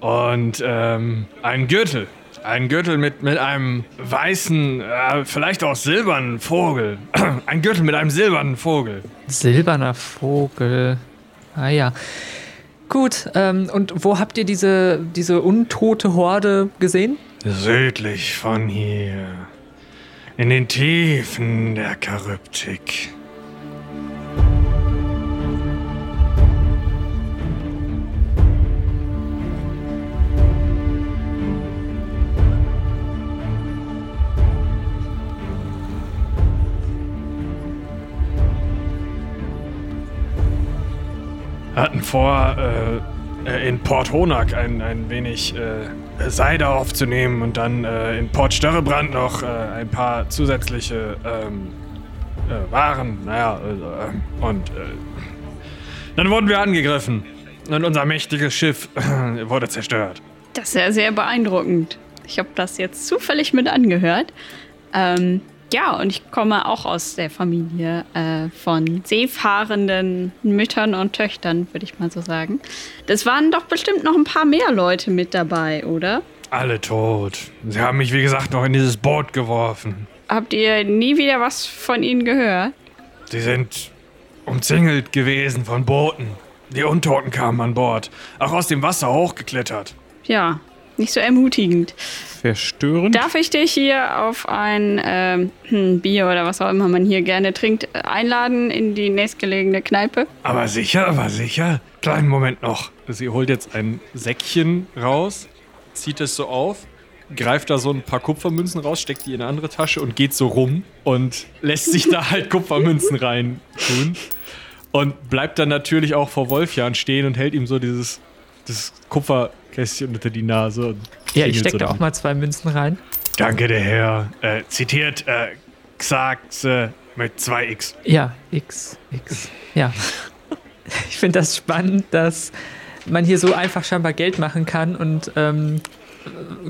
und ähm, ein Gürtel. Ein Gürtel mit, mit einem weißen, äh, vielleicht auch silbernen Vogel. Ein Gürtel mit einem silbernen Vogel. Silberner Vogel. Ah ja. Gut, ähm, und wo habt ihr diese, diese untote Horde gesehen? Südlich von hier. In den Tiefen der Charyptik. hatten vor, äh, in Port Honak ein, ein wenig äh, Seide aufzunehmen und dann äh, in Port Störrebrand noch äh, ein paar zusätzliche ähm, äh, Waren. Naja, äh, und äh, dann wurden wir angegriffen und unser mächtiges Schiff wurde zerstört. Das ist ja sehr beeindruckend. Ich habe das jetzt zufällig mit angehört. Ähm, ja, und ich komme auch aus der Familie äh, von seefahrenden Müttern und Töchtern, würde ich mal so sagen. Das waren doch bestimmt noch ein paar mehr Leute mit dabei, oder? Alle tot. Sie haben mich, wie gesagt, noch in dieses Boot geworfen. Habt ihr nie wieder was von ihnen gehört? Sie sind umzingelt gewesen von Booten. Die Untoten kamen an Bord. Auch aus dem Wasser hochgeklettert. Ja, nicht so ermutigend. Verstörend? Darf ich dich hier auf ein ähm, hm, Bier oder was auch immer man hier gerne trinkt, einladen in die nächstgelegene Kneipe? Aber sicher, aber sicher. Kleinen Moment noch. Sie holt jetzt ein Säckchen raus, zieht es so auf, greift da so ein paar Kupfermünzen raus, steckt die in eine andere Tasche und geht so rum und lässt sich da halt Kupfermünzen rein tun. Und bleibt dann natürlich auch vor Wolfjan stehen und hält ihm so dieses, dieses Kupferkästchen unter die Nase. Und Ja, ich klingelt steck so da auch mal zwei Münzen rein. Danke, der Herr. Äh, zitiert äh, Xaxe mit 2x. Ja, X, X. Ja. Ich finde das spannend, dass man hier so einfach scheinbar Geld machen kann und ähm,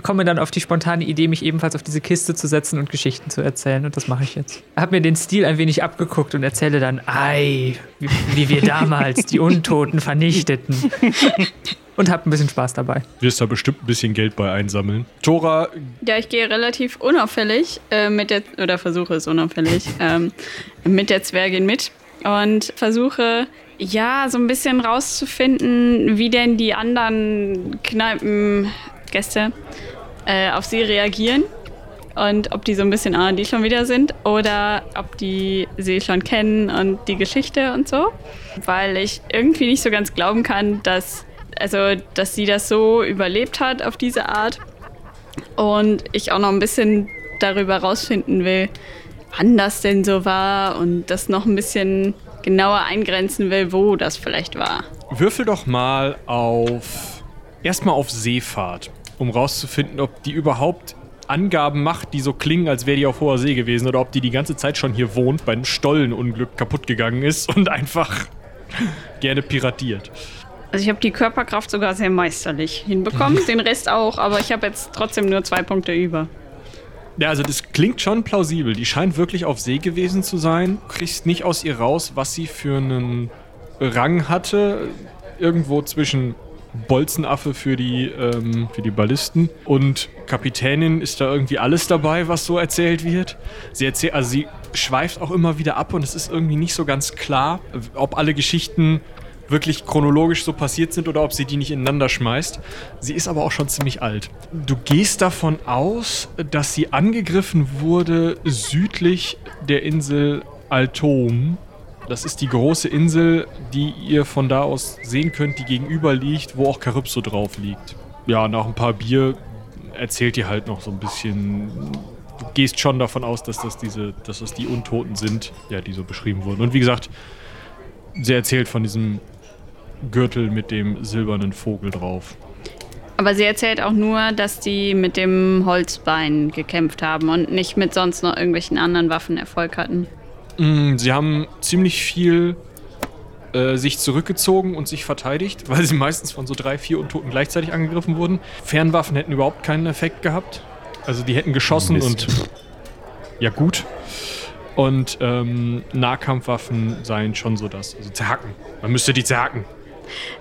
komme dann auf die spontane Idee, mich ebenfalls auf diese Kiste zu setzen und Geschichten zu erzählen. Und das mache ich jetzt. Hab mir den Stil ein wenig abgeguckt und erzähle dann, ei, wie, wie wir damals die Untoten vernichteten. Und hab ein bisschen Spaß dabei. Wirst da bestimmt ein bisschen Geld bei einsammeln. Tora Ja, ich gehe relativ unauffällig äh, mit der, oder versuche es unauffällig, ähm, mit der Zwergin mit. und versuche ja so ein bisschen rauszufinden, wie denn die anderen Kneipengäste äh, auf sie reagieren und ob die so ein bisschen, ah, die schon wieder sind oder ob die sie schon kennen und die Geschichte und so. Weil ich irgendwie nicht so ganz glauben kann, dass, also, dass sie das so überlebt hat auf diese Art. Und ich auch noch ein bisschen darüber rausfinden will, wann das denn so war und das noch ein bisschen genauer eingrenzen will, wo das vielleicht war. Würfel doch mal auf. Erstmal auf Seefahrt, um rauszufinden, ob die überhaupt Angaben macht, die so klingen, als wäre die auf hoher See gewesen oder ob die die ganze Zeit schon hier wohnt, bei einem Stollenunglück kaputt gegangen ist und einfach gerne piratiert. Also ich habe die Körperkraft sogar sehr meisterlich hinbekommen, den Rest auch, aber ich habe jetzt trotzdem nur zwei Punkte über. Ja, also das klingt schon plausibel. Die scheint wirklich auf See gewesen zu sein. Du kriegst nicht aus ihr raus, was sie für einen Rang hatte. Irgendwo zwischen Bolzenaffe für die, ähm, für die Ballisten und Kapitänin ist da irgendwie alles dabei, was so erzählt wird. Sie erzählt, also sie schweift auch immer wieder ab und es ist irgendwie nicht so ganz klar, ob alle Geschichten wirklich chronologisch so passiert sind oder ob sie die nicht ineinander schmeißt. Sie ist aber auch schon ziemlich alt. Du gehst davon aus, dass sie angegriffen wurde südlich der Insel Altom. Das ist die große Insel, die ihr von da aus sehen könnt, die gegenüber liegt, wo auch Calypso drauf liegt. Ja, nach ein paar Bier erzählt ihr halt noch so ein bisschen. Du gehst schon davon aus, dass das diese, dass das die Untoten sind, ja, die so beschrieben wurden. Und wie gesagt, sie erzählt von diesem Gürtel mit dem silbernen Vogel drauf. Aber sie erzählt auch nur, dass die mit dem Holzbein gekämpft haben und nicht mit sonst noch irgendwelchen anderen Waffen Erfolg hatten. Mm, Sie haben ziemlich viel äh, sich zurückgezogen und sich verteidigt, weil sie meistens von so drei, vier Untoten gleichzeitig angegriffen wurden. Fernwaffen hätten überhaupt keinen Effekt gehabt. Also die hätten geschossen Mist. und ja gut. Und ähm, Nahkampfwaffen seien schon so das. Also zerhacken. Man müsste die zerhacken.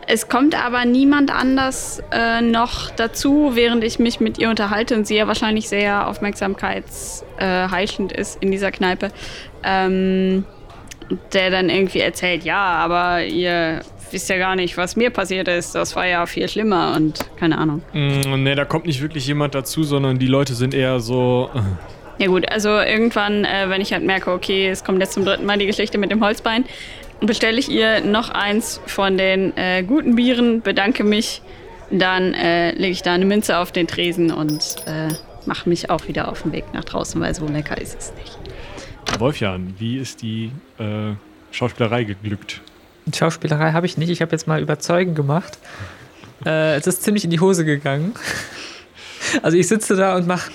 Es kommt aber niemand anders äh, noch dazu, während ich mich mit ihr unterhalte und sie ja wahrscheinlich sehr aufmerksamkeitsheischend ist in dieser Kneipe, ähm, der dann irgendwie erzählt, ja, aber ihr wisst ja gar nicht, was mir passiert ist. Das war ja viel schlimmer und keine Ahnung. Mm, ne, da kommt nicht wirklich jemand dazu, sondern die Leute sind eher so. äh, Ja gut, also irgendwann, äh, wenn ich halt merke, okay, es kommt jetzt zum dritten Mal die Geschichte mit dem Holzbein, bestelle ich ihr noch eins von den äh, guten Bieren, bedanke mich, dann äh, lege ich da eine Münze auf den Tresen und äh, mache mich auch wieder auf den Weg nach draußen, weil so lecker ist es nicht. Wolfjan, wie ist die äh, Schauspielerei geglückt? Schauspielerei habe ich nicht. Ich habe jetzt mal überzeugen gemacht. Äh, es ist ziemlich in die Hose gegangen. Also ich sitze da und mache.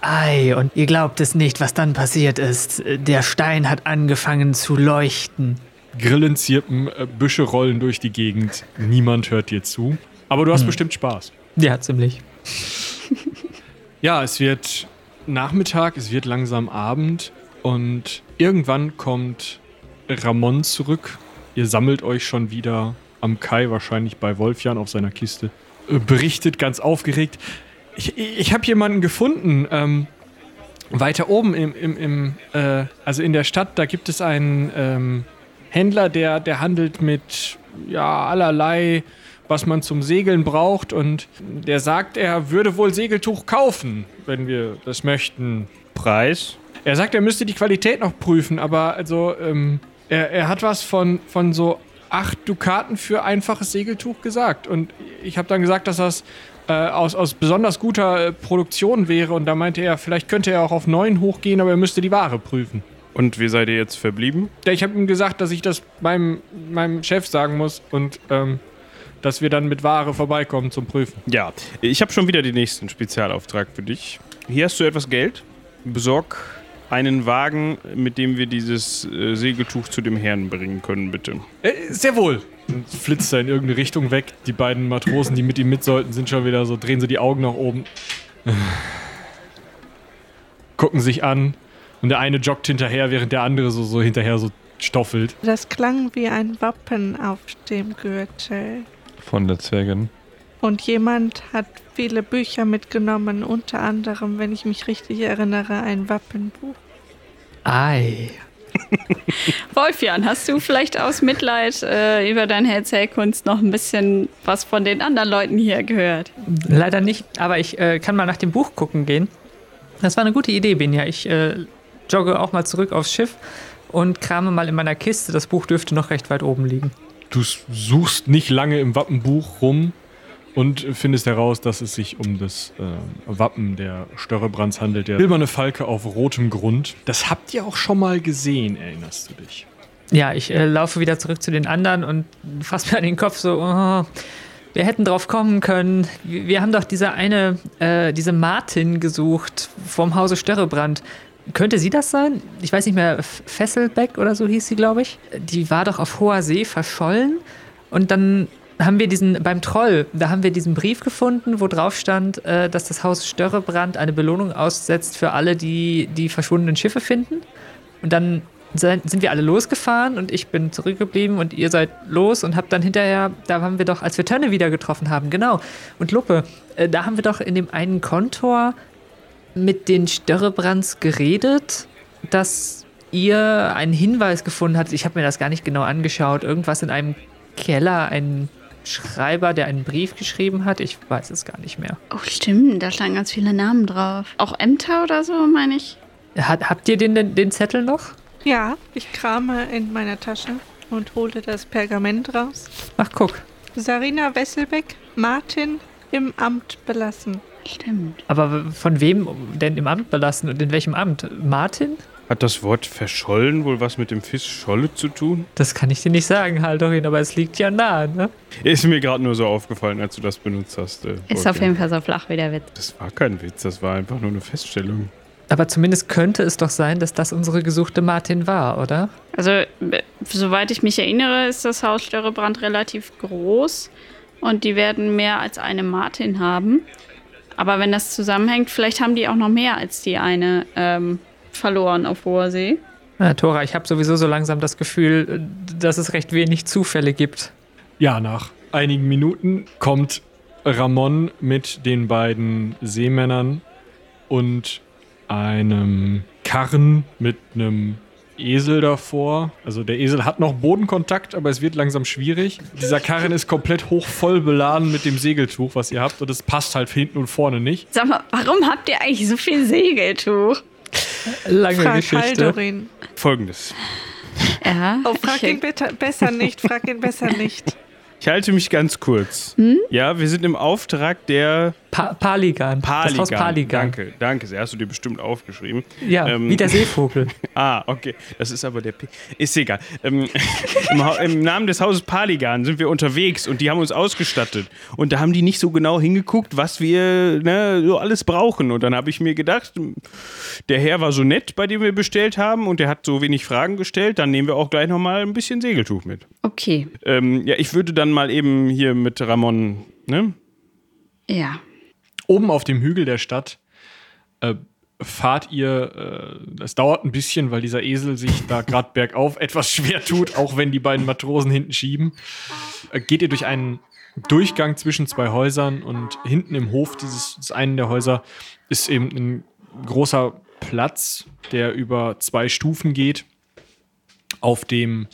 Ei, und ihr glaubt es nicht, was dann passiert ist. Der Stein hat angefangen zu leuchten. Grillen zirpen, äh, Büsche rollen durch die Gegend. Niemand hört dir zu. Aber du hast bestimmt Spaß. Ja, ziemlich. Ja, es wird Nachmittag, es wird langsam Abend und irgendwann kommt Ramon zurück. Ihr sammelt euch schon wieder am Kai, wahrscheinlich bei Wolfjan auf seiner Kiste. Äh, Berichtet ganz aufgeregt. Ich, ich habe jemanden gefunden. Ähm, weiter oben im, im, im äh, also in der Stadt, da gibt es einen ähm, Händler, der, der handelt mit ja, allerlei, was man zum Segeln braucht. Und der sagt, er würde wohl Segeltuch kaufen, wenn wir das möchten. Preis? Er sagt, er müsste die Qualität noch prüfen, aber also ähm, er, er hat was von, von so acht Dukaten für einfaches Segeltuch gesagt. Und ich habe dann gesagt, dass das äh, aus, aus besonders guter äh, Produktion wäre. Und da meinte er, vielleicht könnte er auch auf neun hochgehen, aber er müsste die Ware prüfen. Und wie seid ihr jetzt verblieben? Ja, ich habe ihm gesagt, dass ich das meinem, meinem Chef sagen muss und ähm, dass wir dann mit Ware vorbeikommen zum Prüfen. Ja, ich habe schon wieder den nächsten Spezialauftrag für dich. Hier hast du etwas Geld. Besorg einen Wagen, mit dem wir dieses äh, Segeltuch zu dem Herrn bringen können, bitte. Äh, sehr wohl. Und flitzt er in irgendeine Richtung weg. Die beiden Matrosen, die mit ihm mit sollten, sind schon wieder so, drehen so die Augen nach oben. Gucken sich an. Und der eine joggt hinterher, während der andere so, so hinterher so stoffelt. Das klang wie ein Wappen auf dem Gürtel. Von der Zwergin. Und jemand hat viele Bücher mitgenommen, unter anderem, wenn ich mich richtig erinnere, ein Wappenbuch. Ei. Wolfjan, hast du vielleicht aus Mitleid äh, über deine Erzählkunst noch ein bisschen was von den anderen Leuten hier gehört? Leider nicht, aber ich äh, kann mal nach dem Buch gucken gehen. Das war eine gute Idee, Benja. Ich äh, jogge auch mal zurück aufs Schiff und krame mal in meiner Kiste. Das Buch dürfte noch recht weit oben liegen. Du suchst nicht lange im Wappenbuch rum und findest heraus, dass es sich um das äh, Wappen der Störrebrands handelt. Der silberne Falke auf rotem Grund. Das habt ihr auch schon mal gesehen, erinnerst du dich? Ja, ich äh, laufe wieder zurück zu den anderen und fasse mir an den Kopf so, oh, wir hätten drauf kommen können. Wir, haben doch diese eine, äh, diese Martin gesucht vom Hause Störrebrand. Könnte sie das sein? Ich weiß nicht mehr, Fesselbeck oder so hieß sie, glaube ich. Die war doch auf hoher See verschollen und dann haben wir diesen, beim Troll, da haben wir diesen Brief gefunden, wo drauf stand, äh, dass das Haus Störrebrand eine Belohnung aussetzt für alle, die die verschwundenen Schiffe finden. Und dann sind wir alle losgefahren und ich bin zurückgeblieben und ihr seid los und habt dann hinterher, da haben wir doch, als wir Tönne wieder getroffen haben, genau. Und Luppe, äh, da haben wir doch in dem einen Kontor mit den Störrebrands geredet, dass ihr einen Hinweis gefunden habt. Ich habe mir das gar nicht genau angeschaut. Irgendwas in einem Keller, ein Schreiber, der einen Brief geschrieben hat. Ich weiß es gar nicht mehr. Oh, stimmt, da standen ganz viele Namen drauf. Auch Ämter oder so, meine ich. Hat, habt ihr den, den, den Zettel noch? Ja, ich krame in meiner Tasche und hole das Pergament raus. Ach, guck. Sarina Wesselbeck, Martin im Amt belassen. Stimmt. Aber von wem denn im Amt belassen und in welchem Amt? Martin? Hat das Wort verschollen wohl was mit dem Fisch Scholle zu tun? Das kann ich dir nicht sagen, Haldorin, aber es liegt ja nahe, ne? Ist mir gerade nur so aufgefallen, als du das benutzt hast. Äh, Ist auf jeden Fall so flach wie der Witz. Das war kein Witz, das war einfach nur eine Feststellung. Aber zumindest könnte es doch sein, dass das unsere gesuchte Martin war, oder? Also, äh, soweit ich mich erinnere, ist das Haus Störrebrand relativ groß und die werden mehr als eine Martin haben. Aber wenn das zusammenhängt, vielleicht haben die auch noch mehr als die eine ähm, verloren auf hoher See. Na, Tora, ich habe sowieso so langsam das Gefühl, dass es recht wenig Zufälle gibt. Ja, nach einigen Minuten kommt Ramon mit den beiden Seemännern und einem Karren mit einem Esel davor. Also der Esel hat noch Bodenkontakt, aber es wird langsam schwierig. Dieser Karren ist komplett hoch voll beladen mit dem Segeltuch, was ihr habt, und es passt halt hinten und vorne nicht. Sag mal, warum habt ihr eigentlich so viel Segeltuch? Lange Frag Geschichte. Haldorin. Folgendes. Ja. Oh, frag ich, ihn bitte, besser nicht, frag ihn besser nicht. Ich halte mich ganz kurz. Ja, wir sind im Auftrag der Pa Paligan. Das Haus Paligan. Paligan. Danke, danke. sehr. hast du dir bestimmt aufgeschrieben. Ja, Ähm, wie der Seevogel. Ah, okay. Das ist aber der P. Ist egal. Ähm, im, Im Namen des Hauses Paligan sind wir unterwegs und die haben uns ausgestattet. Und da haben die nicht so genau hingeguckt, was wir ne, so alles brauchen. Und dann habe ich mir gedacht, der Herr war so nett, bei dem wir bestellt haben und der hat so wenig Fragen gestellt. Dann nehmen wir auch gleich nochmal ein bisschen Segeltuch mit. Okay, Ähm, ja, ich würde dann mal eben hier mit Ramon, ne? ja. Oben auf dem Hügel der Stadt äh, fahrt ihr, äh, es dauert ein bisschen, weil dieser Esel sich da gerade bergauf etwas schwer tut, auch wenn die beiden Matrosen hinten schieben. Äh, geht ihr durch einen Durchgang zwischen zwei Häusern und hinten im Hof dieses des einen der Häuser ist eben ein großer Platz, der über zwei Stufen geht, auf dem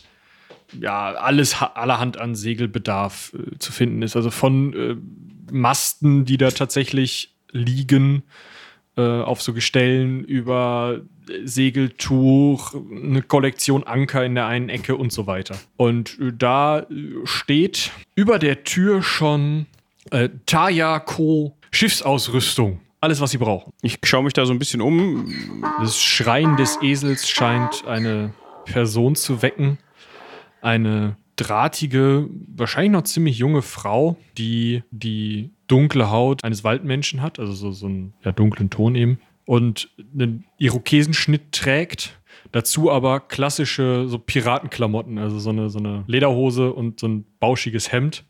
ja alles ha- allerhand an Segelbedarf äh, zu finden ist. Also von äh, Masten, die da tatsächlich liegen, äh, auf so Gestellen über Segeltuch, eine Kollektion Anker in der einen Ecke und so weiter. Und äh, da steht über der Tür schon äh, Taya Co. Schiffsausrüstung. Alles, was sie brauchen. Ich schaue mich da so ein bisschen um. Das Schreien des Esels scheint eine Person zu wecken. Eine drahtige, wahrscheinlich noch ziemlich junge Frau, die die dunkle Haut eines Waldmenschen hat, also so, so einen ja, dunklen Ton eben, und einen Irokesenschnitt trägt. Dazu aber klassische so Piratenklamotten, also so eine, so eine Lederhose und so ein bauschiges Hemd.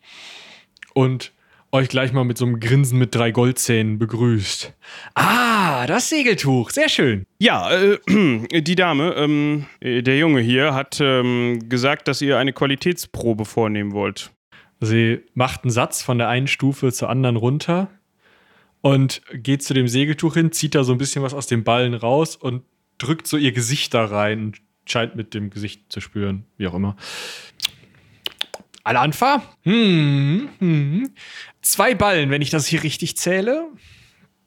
Und euch gleich mal mit so einem Grinsen mit drei Goldzähnen begrüßt. Ah, das Segeltuch, sehr schön. Ja, äh, die Dame, ähm, äh, der Junge hier, hat ähm, gesagt, dass ihr eine Qualitätsprobe vornehmen wollt. Sie macht einen Satz von der einen Stufe zur anderen runter und geht zu dem Segeltuch hin, zieht da so ein bisschen was aus den Ballen raus und drückt so ihr Gesicht da rein und scheint mit dem Gesicht zu spüren, wie auch immer. Alanfa? Hm, hm. Zwei Ballen, wenn ich das hier richtig zähle.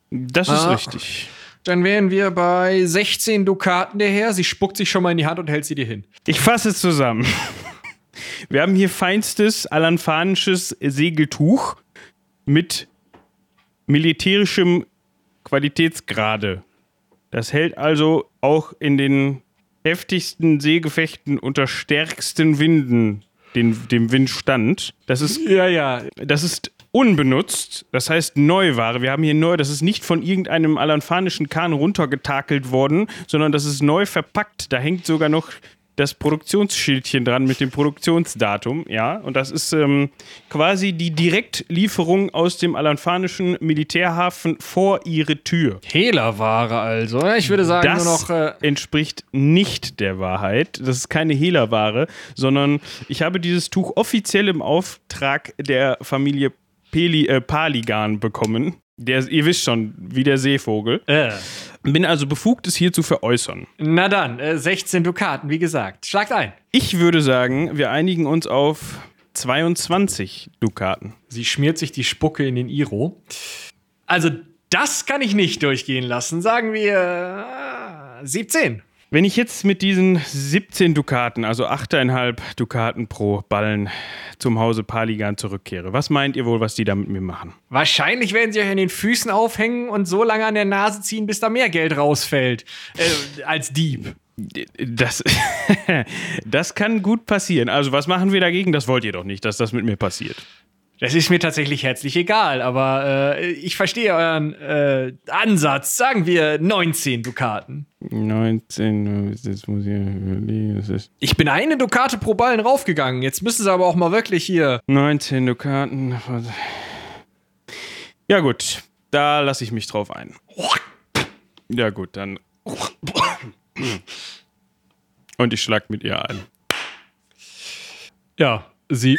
Das ist Ah. richtig. Dann wären wir bei 16 Dukaten der Herr. Sie spuckt sich schon mal in die Hand und hält sie dir hin. Ich fasse es zusammen. Wir haben hier feinstes alanfanisches Segeltuch mit militärischem Qualitätsgrade. Das hält also auch in den heftigsten Seegefechten unter stärksten Winden den, dem Wind stand. Das ist Ja, ja. das ist unbenutzt, das heißt Neuware. Wir haben hier neu, das ist nicht von irgendeinem alanfanischen Kahn runtergetakelt worden, sondern das ist neu verpackt. Da hängt sogar noch das Produktionsschildchen dran mit dem Produktionsdatum, ja. Und das ist ähm, quasi die Direktlieferung aus dem alanfanischen Militärhafen vor ihre Tür. Hehlerware also. Ich würde sagen, Das nur noch. Äh, entspricht nicht der Wahrheit. Das ist keine Hehlerware, sondern ich habe dieses Tuch offiziell im Auftrag der Familie Peli, äh, Paligan bekommen. Der, ihr wisst schon, wie der Seevogel. äh. Bin also befugt, es hier zu veräußern. Na dann, äh, 16 Dukaten, wie gesagt. Schlagt ein. Ich würde sagen, wir einigen uns auf 22 Dukaten. Sie schmiert sich die Spucke in den Iro. Also, das kann ich nicht durchgehen lassen. Sagen wir äh, 17. Wenn ich jetzt mit diesen 17 Dukaten, also 8,5 Dukaten pro Ballen zum Hause Paligan zurückkehre, was meint ihr wohl, was die da mit mir machen? Wahrscheinlich werden sie euch an den Füßen aufhängen und so lange an der Nase ziehen, bis da mehr Geld rausfällt. Äh, als Dieb. Das, das kann gut passieren. Also, was machen wir dagegen? Das wollt ihr doch nicht, dass das mit mir passiert. Das ist mir tatsächlich herzlich egal, aber äh, ich verstehe euren äh, Ansatz. Sagen wir 19 Dukaten. 19, jetzt muss ich überlegen, das ist Ich bin eine Dukate pro Ballen raufgegangen. Jetzt müssen sie aber auch mal wirklich hier. 19 Dukaten. Ja, gut, da lasse ich mich drauf ein. Ja, gut, dann. Und ich schlag mit ihr ein. Ja, sie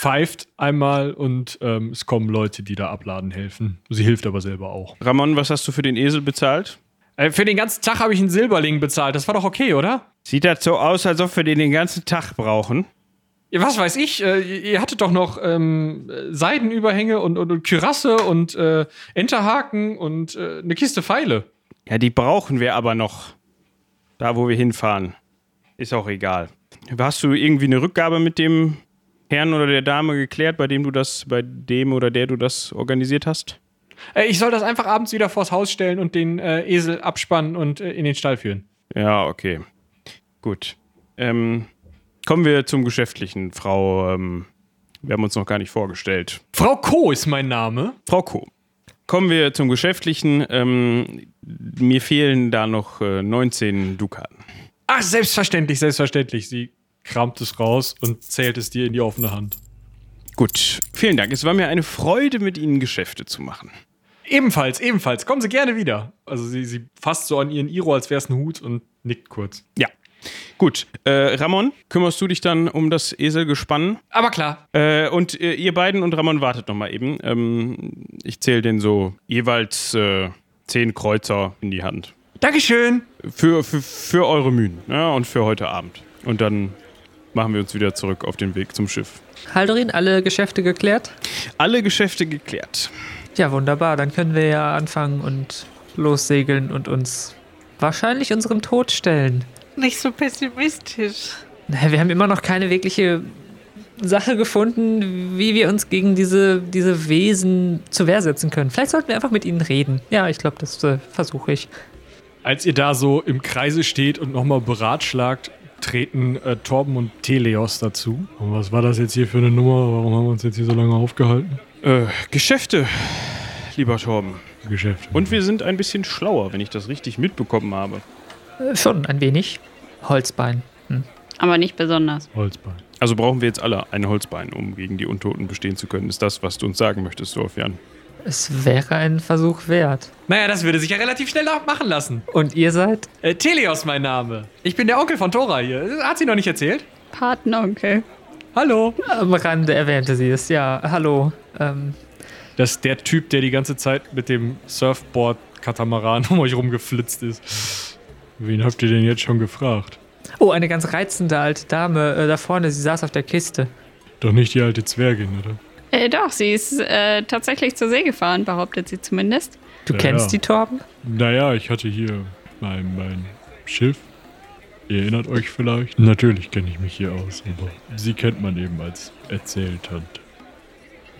pfeift einmal und ähm, es kommen Leute, die da abladen helfen. Sie hilft aber selber auch. Ramon, was hast du für den Esel bezahlt? Äh, für den ganzen Tag habe ich einen Silberling bezahlt. Das war doch okay, oder? Sieht das so aus, als ob wir den den ganzen Tag brauchen? Ja, was weiß ich? Äh, ihr- hattet doch noch ähm, Seidenüberhänge und, und, und Kürasse und äh, Enterhaken und äh, eine Kiste Pfeile. Ja, die brauchen wir aber noch. Da, wo wir hinfahren. Ist auch egal. Hast du irgendwie eine Rückgabe mit dem Herrn oder der Dame geklärt, bei dem du das, bei dem oder der du das organisiert hast? Äh, ich soll das einfach abends wieder vors Haus stellen und den äh, Esel abspannen und äh, in den Stall führen. Ja, okay. Gut. Ähm, kommen wir zum Geschäftlichen, Frau. Ähm, wir haben uns noch gar nicht vorgestellt. Frau Co. ist mein Name. Frau Co. Kommen wir zum Geschäftlichen. Ähm, mir fehlen da noch äh, 19 Dukaten. Ach, selbstverständlich, selbstverständlich. Sie kramt es raus und zählt es dir in die offene Hand. Gut, vielen Dank. Es war mir eine Freude, mit Ihnen Geschäfte zu machen. Ebenfalls, ebenfalls. Kommen Sie gerne wieder. Also sie, sie fasst so an ihren Iro, als wäre es ein Hut und nickt kurz. Ja. Gut, äh, Ramon, kümmerst du dich dann um das Eselgespann? Aber klar. Äh, und äh, ihr beiden und Ramon wartet noch mal eben. Ähm, ich zähle den so jeweils äh, zehn Kreuzer in die Hand. Dankeschön. Für, für, für eure Mühen ja, und für heute Abend. Und dann machen wir uns wieder zurück auf den Weg zum Schiff. Haldorin, alle Geschäfte geklärt? Alle Geschäfte geklärt. Ja, wunderbar. Dann können wir ja anfangen und lossegeln und uns wahrscheinlich unserem Tod stellen. Nicht so pessimistisch. Naja, wir haben immer noch keine wirkliche Sache gefunden, wie wir uns gegen diese, diese Wesen zur Wehr setzen können. Vielleicht sollten wir einfach mit ihnen reden. Ja, ich glaube, das äh, versuche ich. Als ihr da so im Kreise steht und nochmal beratschlagt, treten äh, Torben und Teleos dazu. Und was war das jetzt hier für eine Nummer? Warum haben wir uns jetzt hier so lange aufgehalten? Äh, Geschäfte, lieber Torben. Geschäft. Und wir sind ein bisschen schlauer, wenn ich das richtig mitbekommen habe. Äh, schon ein wenig. Holzbein. Hm. Aber nicht besonders. Holzbein. Also brauchen wir jetzt alle ein Holzbein, um gegen die Untoten bestehen zu können. Ist das, was du uns sagen möchtest, Dorfian? Es wäre ein Versuch wert. Naja, das würde sich ja relativ schnell machen lassen. Und ihr seid? Äh, Teleos mein Name. Ich bin der Onkel von Tora hier. Hat sie noch nicht erzählt? Patenonkel. Hallo. Am Rande erwähnte sie es. Ja, hallo. Ähm, Das ist der Typ, der die ganze Zeit mit dem Surfboard-Katamaran um euch rumgeflitzt ist. Wen habt ihr denn jetzt schon gefragt? Oh, eine ganz reizende alte Dame äh, da vorne, sie saß auf der Kiste. Doch nicht die alte Zwergin, oder? Äh, doch, sie ist äh, tatsächlich zur See gefahren, behauptet sie zumindest. Du Ja, kennst die Torben? Naja, ich hatte hier mein, mein Schiff. Ihr erinnert euch vielleicht? Natürlich kenne ich mich hier aus, aber sie kennt man eben als Erzähltante.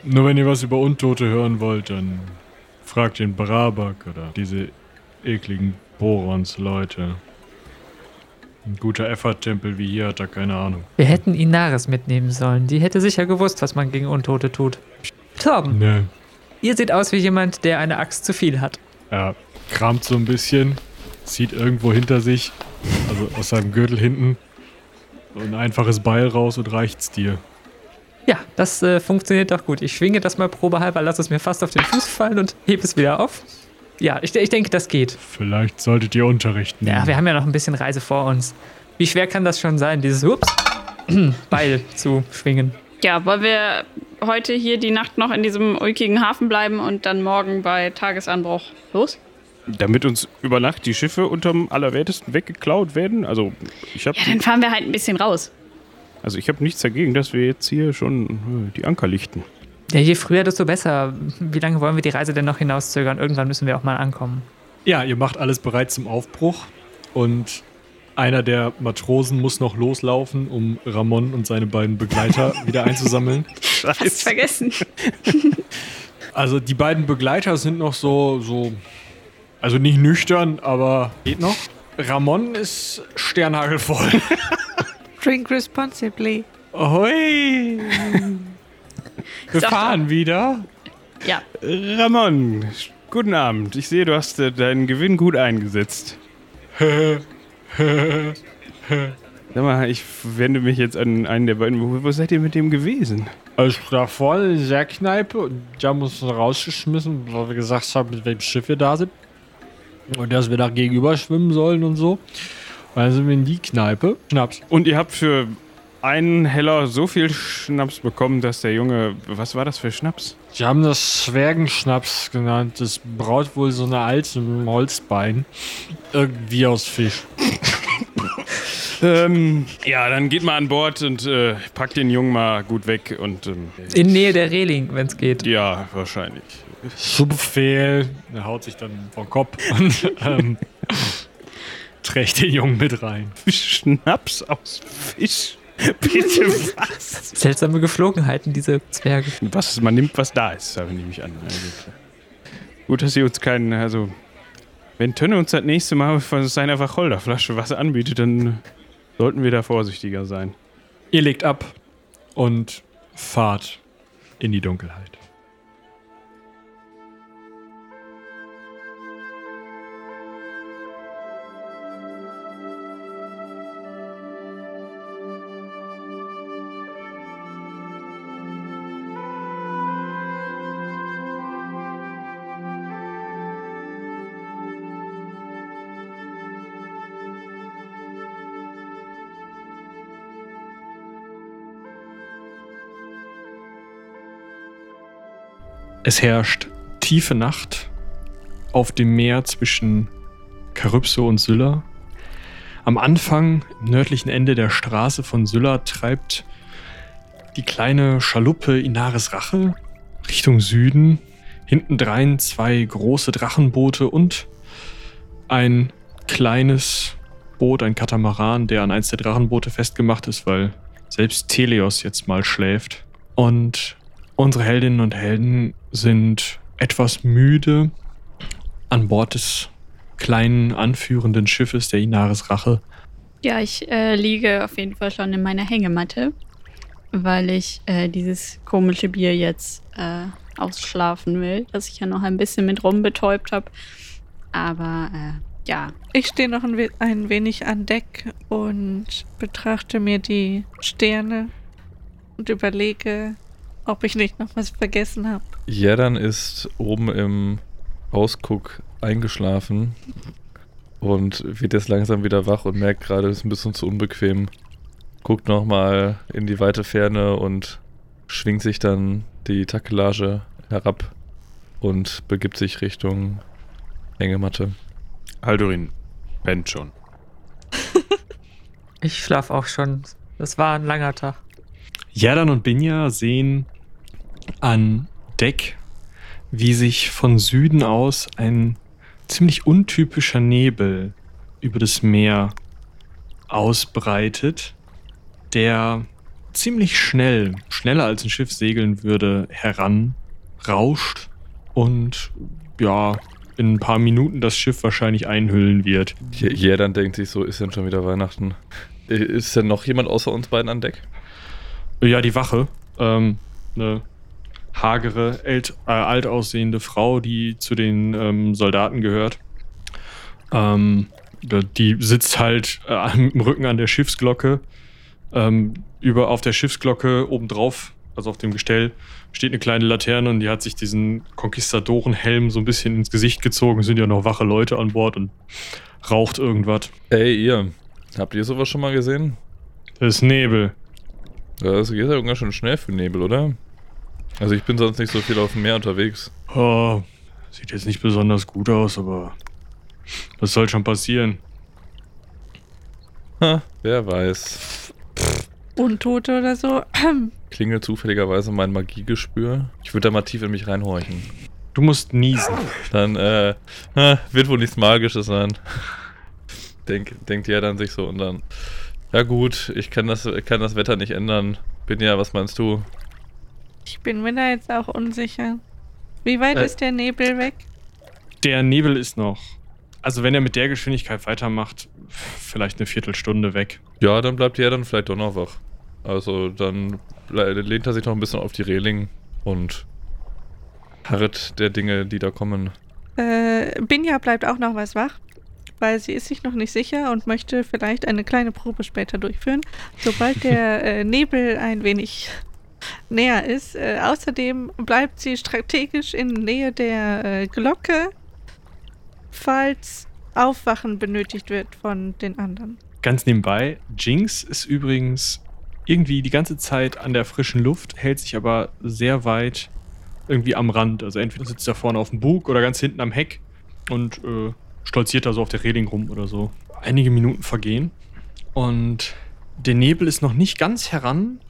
Nur wenn ihr was über Untote hören wollt, dann fragt den Brabak oder diese ekligen Borons-Leute. Ein guter Effert-Tempel wie hier hat da keine Ahnung. Wir hätten Inaris mitnehmen sollen. Die hätte sicher gewusst, was man gegen Untote tut. Torben, Ne, ihr seht aus wie jemand, der eine Axt zu viel hat. er kramt so ein bisschen, zieht irgendwo hinter sich, also aus seinem Gürtel hinten, so ein einfaches Beil raus und reicht's dir. Ja, das äh, funktioniert doch gut. Ich schwinge das mal probehalber, lass es mir fast auf den Fuß fallen und heb es wieder auf. Ja, ich, ich denke, das geht. Vielleicht solltet ihr Unterricht nehmen. Ja, wir haben ja noch ein bisschen Reise vor uns. Wie schwer kann das schon sein, dieses Ups, Beil zu schwingen? Ja, wollen wir heute hier die Nacht noch in diesem ulkigen Hafen bleiben und dann morgen bei Tagesanbruch los? Damit uns über Nacht die Schiffe unterm Allerwertesten weggeklaut werden? Also, ich habe Ja, dann fahren wir halt ein bisschen raus. also ich hab nichts dagegen, dass wir jetzt hier schon äh, die Anker lichten. Ja, je früher, desto besser. Wie lange wollen wir die Reise denn noch hinauszögern? Irgendwann müssen wir auch mal ankommen. Ja, ihr macht alles bereit zum Aufbruch und einer der Matrosen muss noch loslaufen, um Ramon und seine beiden Begleiter wieder einzusammeln. Fast vergessen. Also die beiden Begleiter sind noch so, so, also nicht nüchtern, aber geht noch. Ramon ist sternhagelvoll. Drink responsibly. Ahoi! Wir doch. fahren wieder. Ja, Ramon, guten Abend. Ich sehe, du hast äh, deinen Gewinn gut eingesetzt. Sag mal, ich wende mich jetzt an einen der beiden. Wo, wo seid ihr mit dem gewesen? Also da vorne in dieser Kneipe und die haben uns rausgeschmissen, weil wir gesagt haben, mit welchem Schiff wir da sind. Und dass wir da gegenüber schwimmen sollen und so. Und dann sind wir in die Kneipe. Schnaps. Und ihr habt für einen Heller so viel Schnaps bekommen, dass der Junge. Was war das für Schnaps? Die haben das Zwergenschnaps genannt. Das braut wohl so eine alte Holzbein. Irgendwie aus Fisch. Ähm, ja, dann geht mal an Bord und äh, packt den Jungen mal gut weg und. Ähm, In Nähe der Reling, wenn es geht. ja, wahrscheinlich. Subfehl. Er haut sich dann vom Kopf und ähm, trägt den Jungen mit rein. Schnaps aus Fisch? Bitte was? Seltsame Geflogenheiten, diese Zwerge. was? Man nimmt, was da ist, da nehme ich an. Also, gut, dass sie uns keinen. Also, wenn Tönne uns das nächste Mal von seiner Wacholderflasche was anbietet, dann sollten wir da vorsichtiger sein. Ihr legt ab und fahrt in die Dunkelheit. Es herrscht tiefe Nacht auf dem Meer zwischen Karypso und Sylla. Am Anfang, im nördlichen Ende der Straße von Sylla, treibt die kleine Schaluppe Inaris Rache Richtung Süden. Hintendrein zwei große Drachenboote und ein kleines Boot, ein Katamaran, der an eins der Drachenboote festgemacht ist, weil selbst Teleos jetzt mal schläft. Und unsere Heldinnen und Helden sind etwas müde an Bord des kleinen anführenden Schiffes der Inaris Rache. Ja, ich äh, liege auf jeden Fall schon in meiner Hängematte, weil ich äh, dieses komische Bier jetzt äh, ausschlafen will, das ich ja noch ein bisschen mit rumbetäubt habe. Aber äh, ja, Ich stehe noch ein, we ein wenig an Deck und betrachte mir die Sterne und überlege, ob ich nicht noch was vergessen habe. Jerdan ist oben im Ausguck eingeschlafen und wird jetzt langsam wieder wach und merkt gerade, es ist ein bisschen zu unbequem. Guckt nochmal in die weite Ferne und schwingt sich dann die Takelage herab und begibt sich Richtung Hängematte. Haldurin pennt schon. Ich schlaf auch schon. Das war ein langer Tag. Jerdan und Binja sehen an Deck, wie sich von Süden aus ein ziemlich untypischer Nebel über das Meer ausbreitet, der ziemlich schnell, schneller als ein Schiff segeln würde, heranrauscht und ja, in ein paar Minuten das Schiff wahrscheinlich einhüllen wird. Je- Jeder denkt sich so, ist denn schon wieder Weihnachten? Ist denn noch jemand außer uns beiden an Deck? Ja, die Wache. Ähm, eine hagere, ält, äh, alt aussehende Frau, die zu den ähm, Soldaten gehört. Ähm, die sitzt halt äh, mit dem Rücken an der Schiffsglocke. Ähm, über auf der Schiffsglocke obendrauf, also auf dem Gestell, steht eine kleine Laterne und die hat sich diesen Konquistadorenhelm so ein bisschen ins Gesicht gezogen. Es sind ja noch wache Leute an Bord und raucht irgendwas. Ey, ihr. Habt ihr sowas schon mal gesehen? Das ist Nebel. Ja, Das geht ja ganz schön schnell für Nebel, oder? Also ich bin sonst nicht so viel auf dem Meer unterwegs. Oh, sieht jetzt nicht besonders gut aus, aber was soll schon passieren? Ha, wer weiß. Untote oder so. Klingelt zufälligerweise mein Magiegespür. Ich würde da mal tief in mich reinhorchen. Du musst niesen. Dann, äh, wird wohl nichts Magisches sein. Denk, denkt ja dann sich so und dann. Ja gut, ich kann das, kann das Wetter nicht ändern. Bin ja, was meinst du? Ich bin mir da jetzt auch unsicher. Wie weit Äh. ist der Nebel weg? Der Nebel ist noch. Also wenn er mit der Geschwindigkeit weitermacht, vielleicht eine Viertelstunde weg. Ja, dann bleibt er dann vielleicht doch noch wach. Also dann lehnt er sich noch ein bisschen auf die Reling und harret der Dinge, die da kommen. Äh, Binja bleibt auch noch was wach, weil sie ist sich noch nicht sicher und möchte vielleicht eine kleine Probe später durchführen, sobald der äh, Nebel ein wenig näher ist. Äh, außerdem bleibt sie strategisch in Nähe der äh, Glocke, falls Aufwachen benötigt wird von den anderen. Ganz nebenbei, Jinx ist übrigens irgendwie die ganze Zeit an der frischen Luft, hält sich aber sehr weit irgendwie am Rand. Also entweder sitzt er vorne auf dem Bug oder ganz hinten am Heck und äh, stolziert da so auf der Reling rum oder so. Einige Minuten vergehen und der Nebel ist noch nicht ganz heran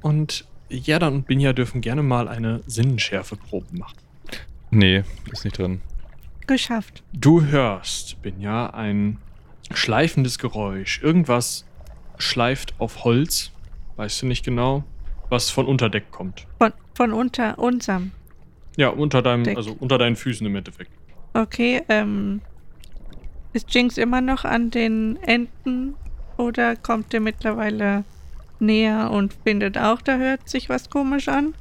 und Jerdan und Binja dürfen gerne mal eine Sinnenschärfeprobe machen. Nee, ist nicht drin. Geschafft. Du hörst, Binja, ein schleifendes Geräusch. Irgendwas schleift auf Holz, weißt du nicht genau, was von Unterdeck kommt. Von, von unter unserem. Ja, unter deinem, Deck. also unter deinen Füßen im Endeffekt. Okay, ähm. Ist Jinx immer noch an den Enden oder kommt er mittlerweile näher und findet auch, da hört sich was komisch an?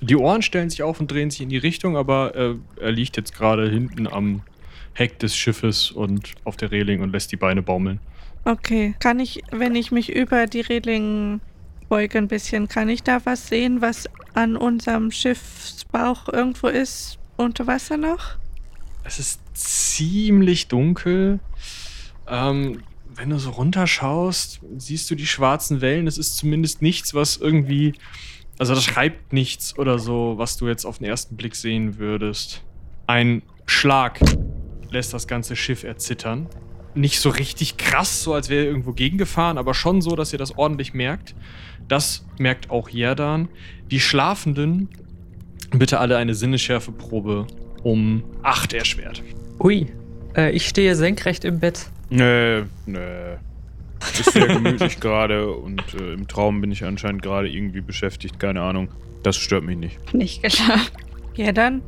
Die Ohren stellen sich auf und drehen sich in die Richtung, aber äh, er liegt jetzt gerade hinten am Heck des Schiffes und auf der Reling und lässt die Beine baumeln. Okay, kann ich, wenn ich mich über die Reling beuge ein bisschen, kann ich da was sehen, was an unserem Schiffsbauch irgendwo ist? Unter Wasser noch? Es ist ziemlich dunkel. Ähm, wenn du so runterschaust, siehst du die schwarzen Wellen. Es ist zumindest nichts, was irgendwie. Also, das schreibt nichts oder so, was du jetzt auf den ersten Blick sehen würdest. Ein Schlag lässt das ganze Schiff erzittern. Nicht so richtig krass, so als wäre irgendwo gegengefahren, aber schon so, dass ihr das ordentlich merkt. Das merkt auch Jerdan. Die Schlafenden, bitte alle eine Sinneschärfeprobe um 8 erschwert. Ui, äh, ich stehe senkrecht im Bett. Nee, nee. Ist sehr gemütlich gerade und äh, im Traum bin ich anscheinend gerade irgendwie beschäftigt, keine Ahnung. Das stört mich nicht. Nicht geschafft. Ja, dann.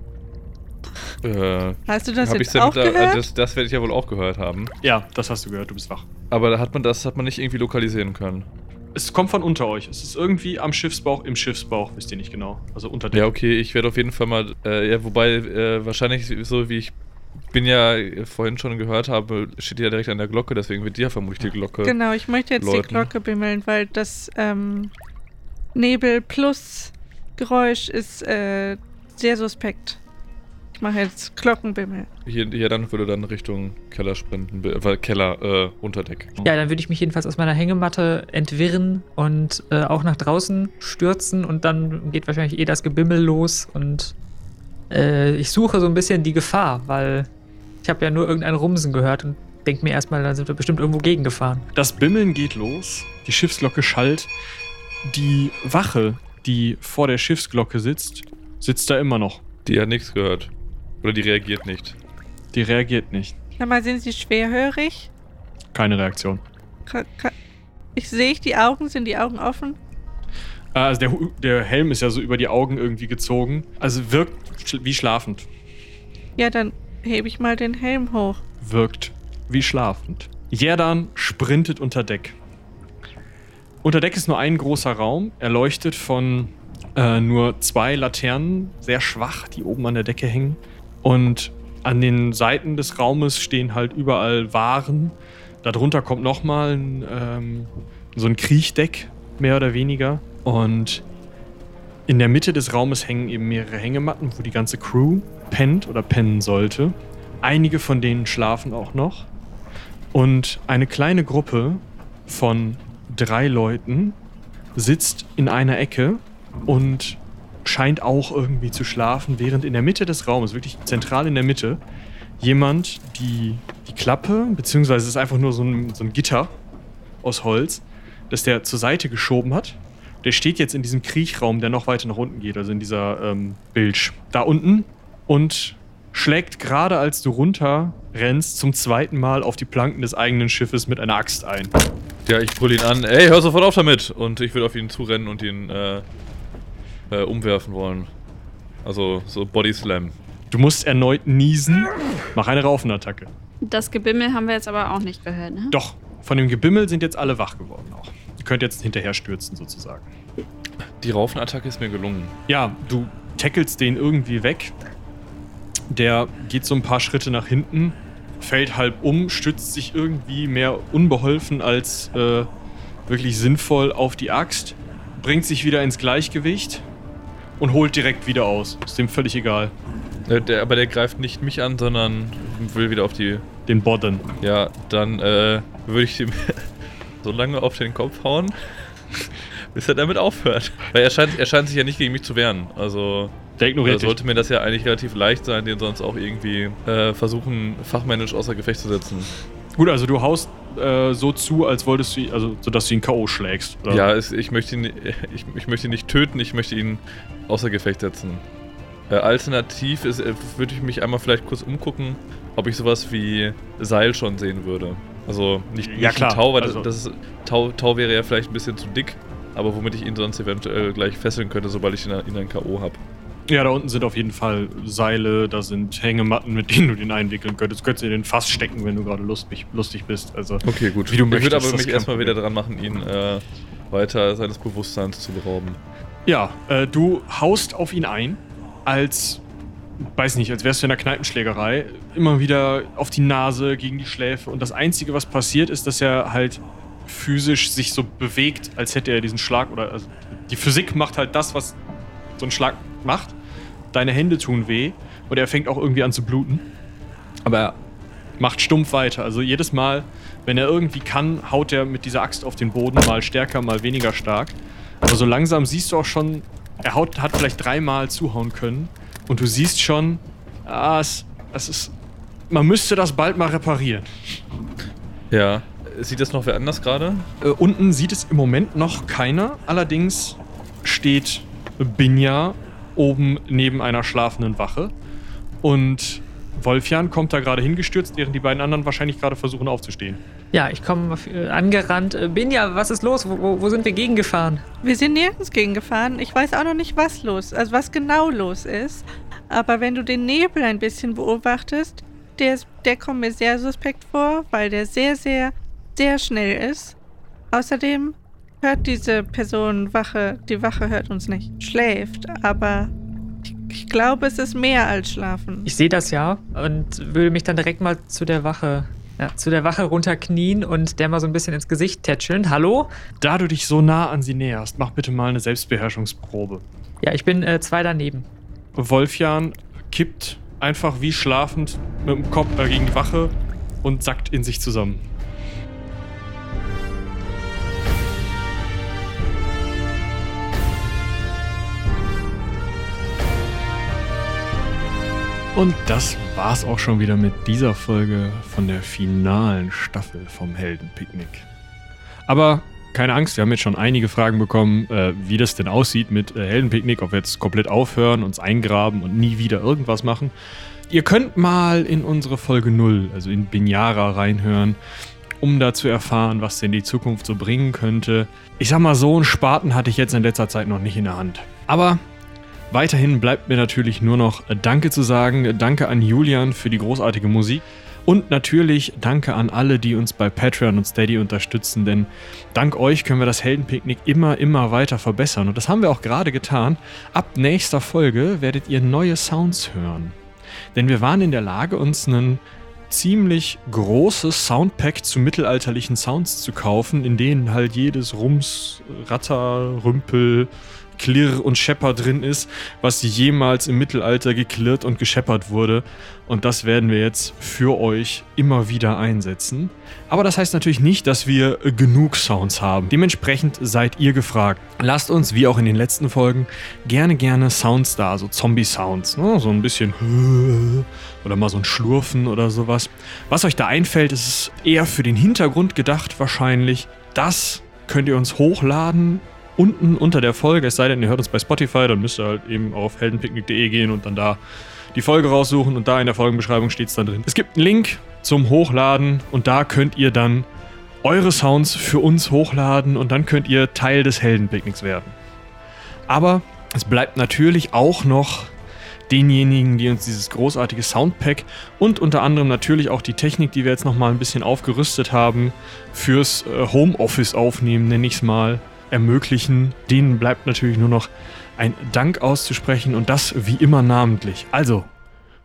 Äh, Hast du das jetzt auch da- äh, gehört? Das, das werde ich ja wohl auch gehört haben. Ja, das hast du gehört, du bist wach. Aber da hat man das hat man nicht irgendwie lokalisieren können. Es kommt von unter euch. Es ist irgendwie am Schiffsbauch, im Schiffsbauch, wisst ihr nicht genau. Also unter dem. Ja, okay, ich werde auf jeden Fall mal, äh, ja, wobei, äh, wahrscheinlich so wie ich bin ja äh, vorhin schon gehört habe, steht die ja direkt an der Glocke, deswegen wird die ja vermutlich die Glocke. Genau, ich möchte jetzt die Läuten. Glocke bimmeln, weil das ähm, Nebel plus Geräusch ist äh, sehr suspekt. Ich mache jetzt Glockenbimmel. Hier, hier dann würde dann Richtung Keller sprinten, äh, Keller, äh, Unterdeck. Ja, dann würde ich mich jedenfalls aus meiner Hängematte entwirren und äh, auch nach draußen stürzen und dann geht wahrscheinlich eh das Gebimmel los und äh, ich suche so ein bisschen die Gefahr, weil ich habe ja nur irgendein Rumsen gehört und denke mir erstmal, da sind wir bestimmt irgendwo gegengefahren. Das Bimmeln geht los, die Schiffsglocke schallt. Die Wache, die vor der Schiffsglocke sitzt, sitzt da immer noch. Die hat nichts gehört. Oder die reagiert nicht. Die reagiert nicht. Sag mal, sind sie schwerhörig? Keine Reaktion. Ka ka ich sehe ich die Augen, sind die Augen offen? Äh, Also der, der Helm ist ja so über die Augen irgendwie gezogen. Also wirkt schl- wie schlafend. Ja, dann hebe ich mal den Helm hoch. Wirkt wie schlafend. Jerdan sprintet unter Deck. Unter Deck ist nur ein großer Raum, erleuchtet von äh, nur zwei Laternen, sehr schwach, die oben an der Decke hängen. Und an den Seiten des Raumes stehen halt überall Waren. Darunter kommt nochmal ein, ähm, so ein Kriechdeck, mehr oder weniger. Und in der Mitte des Raumes hängen eben mehrere Hängematten, wo die ganze Crew pennt oder pennen sollte. Einige von denen schlafen auch noch. Und eine kleine Gruppe von drei Leuten sitzt in einer Ecke und scheint auch irgendwie zu schlafen, während in der Mitte des Raumes, wirklich zentral in der Mitte, jemand die, die Klappe, beziehungsweise es ist einfach nur so ein, so ein Gitter aus Holz, das der zur Seite geschoben hat. Der steht jetzt in diesem Kriechraum, der noch weiter nach unten geht, also in dieser ähm, Bilge. Da unten und schlägt gerade als du runter rennst zum zweiten Mal auf die Planken des eigenen Schiffes mit einer Axt ein. Ja, ich brülle ihn an. Ey, hör sofort auf damit! Und ich würde auf ihn zurennen und ihn äh, äh, umwerfen wollen. Also so Body Slam. Du musst erneut niesen. Mach eine Raufenattacke. Das Gebimmel haben wir jetzt aber auch nicht gehört, ne? Doch, von dem Gebimmel sind jetzt alle wach geworden auch. Ihr könnt jetzt hinterher stürzen sozusagen. Die Raufenattacke ist mir gelungen. Ja, du tackelst den irgendwie weg. Der geht so ein paar Schritte nach hinten, fällt halb um, stützt sich irgendwie mehr unbeholfen als äh, wirklich sinnvoll auf die Axt, bringt sich wieder ins Gleichgewicht und holt direkt wieder aus. Ist dem völlig egal. Äh, der, aber der greift nicht mich an, sondern will wieder auf die. Den Bodden. Ja, dann äh, würde ich ihm so lange auf den Kopf hauen, bis er damit aufhört. Weil er scheint, er scheint sich ja nicht gegen mich zu wehren. Also Der ignoriert sollte mir das ja eigentlich relativ leicht sein, den sonst auch irgendwie äh, versuchen, fachmännisch außer Gefecht zu setzen. Gut, also du haust äh, so zu, als wolltest du, ihn- also so dass du ihn K.O. schlägst. oder? Ja, es, ich, möchte ihn, ich, ich möchte ihn nicht töten, ich möchte ihn außer Gefecht setzen. Äh, alternativ ist, äh, würde ich mich einmal vielleicht kurz umgucken, ob ich sowas wie Seil schon sehen würde. Also nicht, Ja, nicht klar, Tau, weil also- das, ist, Tau, Tau wäre ja vielleicht ein bisschen zu dick, aber womit ich ihn sonst eventuell gleich fesseln könnte, sobald ich ihn, ihn ein K.O. habe. Ja, da unten sind auf jeden Fall Seile, da sind Hängematten, mit denen du den einwickeln könntest. Du könntest in den Fass stecken, wenn du gerade lustig, lustig bist. Also, Okay, gut. Wie du ich möchtest, würde aber mich erstmal wieder dran machen, ihn äh, weiter seines Bewusstseins zu berauben. ja, äh, du haust auf ihn ein, als, weiß nicht, als wärst du in einer Kneipenschlägerei, immer wieder auf die Nase, gegen die Schläfe. Und das Einzige, was passiert, ist, dass er halt physisch sich so bewegt, als hätte er diesen Schlag oder also die Physik macht halt das, was so ein Schlag macht. Deine Hände tun weh und er fängt auch irgendwie an zu bluten. Aber er macht stumpf weiter. Also jedes Mal, wenn er irgendwie kann, haut er mit dieser Axt auf den Boden, mal stärker, mal weniger stark. Aber so langsam siehst du auch schon, er haut, hat vielleicht dreimal zuhauen können. Und du siehst schon, ah, es, es ist. Man müsste das bald mal reparieren. Ja. Sieht das noch wer anders gerade? Äh, unten sieht es im Moment noch keiner. Allerdings steht Binja oben neben einer schlafenden Wache. Und Wolfjan kommt da gerade hingestürzt, während die beiden anderen wahrscheinlich gerade versuchen aufzustehen. Ja, ich komme angerannt. Binja, was ist los? Wo, wo, wo sind wir gegengefahren? Wir sind nirgends gegengefahren. Ich weiß auch noch nicht, was los, also was genau los ist. Aber wenn du den Nebel ein bisschen beobachtest, der, ist, der kommt mir sehr suspekt vor, weil der sehr, sehr, sehr schnell ist. Außerdem hört diese Person Wache, die Wache hört uns nicht, schläft, aber ich, ich glaube, es ist mehr als schlafen. Ich sehe das ja und würde mich dann direkt mal zu der Wache, ja, zu der Wache runterknien und der mal so ein bisschen ins Gesicht tätscheln. Hallo? Da du dich so nah an sie näherst, mach bitte mal eine Selbstbeherrschungsprobe. Ja, ich bin äh, zwei daneben. Wolfjan kippt einfach wie schlafend mit dem Kopf äh, gegen die Wache und sackt in sich zusammen. Und das war's auch schon wieder mit dieser Folge von der finalen Staffel vom Heldenpicknick. Aber keine Angst, wir haben jetzt schon einige Fragen bekommen, äh, wie das denn aussieht mit äh, Heldenpicknick, ob wir jetzt komplett aufhören, uns eingraben und nie wieder irgendwas machen. Ihr könnt mal in unsere Folge 0, also in Binyara, reinhören, um da zu erfahren, was denn die Zukunft so bringen könnte. Ich sag mal, so einen Spaten hatte ich jetzt in letzter Zeit noch nicht in der Hand. Aber weiterhin bleibt mir natürlich nur noch äh, Danke zu sagen. Danke an Julian für die großartige Musik. Und natürlich danke an alle, die uns bei Patreon und Steady unterstützen, denn dank euch können wir das Heldenpicknick immer, immer weiter verbessern. Und das haben wir auch gerade getan. Ab nächster Folge werdet ihr neue Sounds hören. Denn wir waren in der Lage, uns einen ziemlich großes Soundpack zu mittelalterlichen Sounds zu kaufen, in denen halt jedes Rums, Ratter, Rümpel, Klirr und Schepper drin ist, was jemals im Mittelalter geklirrt und gescheppert wurde. Und das werden wir jetzt für euch immer wieder einsetzen. Aber das heißt natürlich nicht, dass wir genug Sounds haben. Dementsprechend seid ihr gefragt. Lasst uns, wie auch in den letzten Folgen, gerne, gerne Sounds da, also Zombie-Sounds. Ne? So ein bisschen oder mal so ein Schlurfen oder sowas. Was euch da einfällt, ist eher für den Hintergrund gedacht wahrscheinlich. Das könnt ihr uns hochladen unten unter der Folge, es sei denn, ihr hört uns bei Spotify, dann müsst ihr halt eben auf heldenpicknick.de gehen und dann da die Folge raussuchen und da in der Folgenbeschreibung steht es dann drin. Es gibt einen Link zum Hochladen und da könnt ihr dann eure Sounds für uns hochladen und dann könnt ihr Teil des Heldenpicknicks werden. Aber es bleibt natürlich auch noch denjenigen, die uns dieses großartige Soundpack und unter anderem natürlich auch die Technik, die wir jetzt nochmal ein bisschen aufgerüstet haben, fürs äh, Homeoffice aufnehmen, nenne ich es mal, ermöglichen. Denen bleibt natürlich nur noch ein Dank auszusprechen und das wie immer namentlich. Also,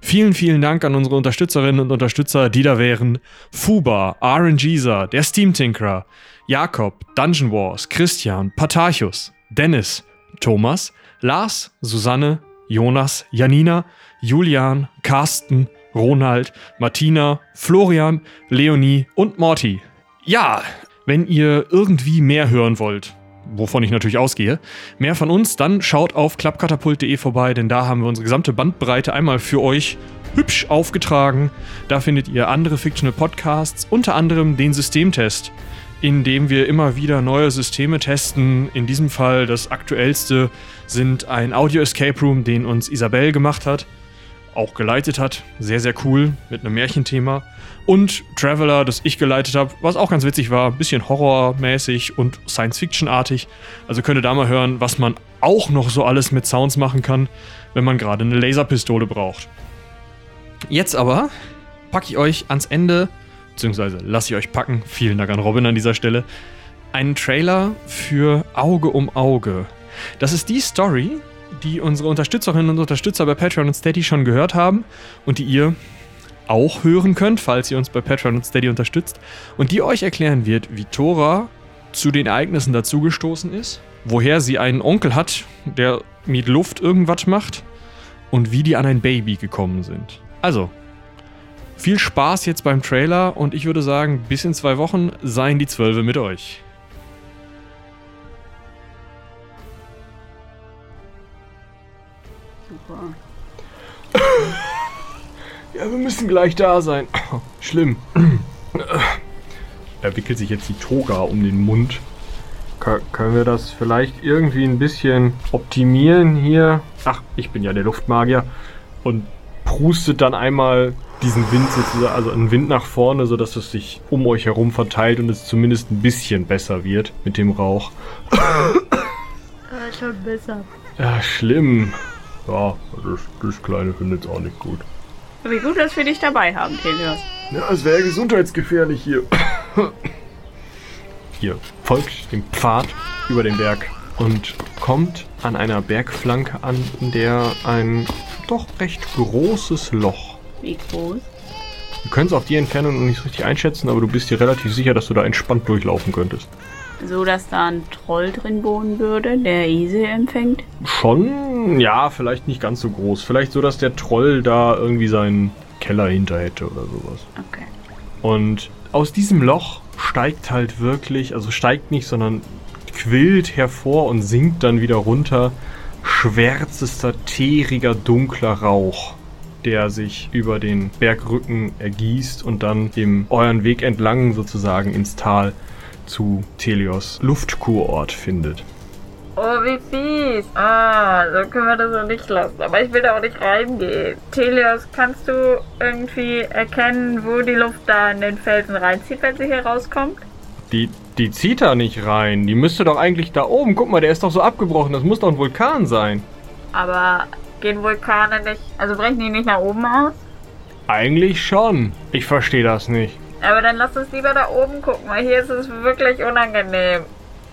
vielen, vielen Dank an unsere Unterstützerinnen und Unterstützer, die da wären Fuba, RNGeser, der Steam Tinkerer, Jakob, Dungeon Wars, Christian, Patarchus, Dennis, Thomas, Lars, Susanne, Jonas, Janina, Julian, Carsten, Ronald, Martina, Florian, Leonie und Morty. Ja, wenn ihr irgendwie mehr hören wollt, wovon ich natürlich ausgehe, mehr von uns, dann schaut auf klappkatapult.de vorbei, denn da haben wir unsere gesamte Bandbreite einmal für euch hübsch aufgetragen. Da findet ihr andere Fictional Podcasts, unter anderem den Systemtest, in dem wir immer wieder neue Systeme testen. In diesem Fall das aktuellste sind ein Audio Escape Room, den uns Isabel gemacht hat, auch geleitet hat. Sehr, sehr cool mit einem Märchenthema und Traveler, das ich geleitet habe, was auch ganz witzig war, bisschen horrormäßig und Science-Fiction-artig. Also könnt ihr da mal hören, was man auch noch so alles mit Sounds machen kann, wenn man gerade eine Laserpistole braucht. Jetzt aber packe ich euch ans Ende, beziehungsweise lasse ich euch packen, vielen Dank an Robin an dieser Stelle, einen Trailer für Auge um Auge. Das ist die Story, die unsere Unterstützerinnen und Unterstützer bei Patreon und Steady schon gehört haben und die ihr auch hören könnt, falls ihr uns bei Patreon und Steady unterstützt. Und die euch erklären wird, wie Tora zu den Ereignissen dazugestoßen ist, woher sie einen Onkel hat, der mit Luft irgendwas macht und wie die an ein Baby gekommen sind. Also, viel Spaß jetzt beim Trailer und ich würde sagen, bis in zwei Wochen seien die Zwölfe mit euch. Ja, wir müssen gleich da sein. Schlimm. Er wickelt sich jetzt die Toga um den Mund. K können wir das vielleicht irgendwie ein bisschen optimieren hier? Ach, ich bin ja der Luftmagier. Und prustet dann einmal diesen Wind sozusagen, also einen Wind nach vorne, sodass es sich um euch herum verteilt und es zumindest ein bisschen besser wird mit dem Rauch. Ah, schon besser. Ja, schlimm. Ja, das, das Kleine findet es auch nicht gut. Wie gut, dass wir dich dabei haben, Telios. Ja, es wäre gesundheitsgefährlich hier. Ihr folgt dem Pfad über den Berg und kommt an einer Bergflanke an, in der ein doch recht großes Loch. Wie groß? Du könntest auf die Entfernung noch nicht richtig einschätzen, aber du bist dir relativ sicher, dass du da entspannt durchlaufen könntest. So, dass da ein Troll drin wohnen würde, der Ise empfängt? Schon, ja, vielleicht nicht ganz so groß. Vielleicht so, dass der Troll da irgendwie seinen Keller hinter hätte oder sowas. Okay. Und aus diesem Loch steigt halt wirklich, also steigt nicht, sondern quillt hervor und sinkt dann wieder runter. Schwärzester, teeriger, dunkler Rauch. der sich über den Bergrücken ergießt und dann dem euren Weg entlang sozusagen ins Tal zu Telios Luftkurort findet. Oh, wie fies. Ah, so können wir das so nicht lassen. Aber ich will da auch nicht reingehen. Telios, kannst du irgendwie erkennen, wo die Luft da in den Felsen reinzieht, wenn sie hier rauskommt? Die, die zieht da nicht rein. Die müsste doch eigentlich da oben. Guck mal, der ist doch so abgebrochen. Das muss doch ein Vulkan sein. Aber gehen Vulkane nicht, also brechen die nicht nach oben aus? Eigentlich schon. Ich verstehe das nicht. Aber dann lass uns lieber da oben gucken, weil hier ist es wirklich unangenehm.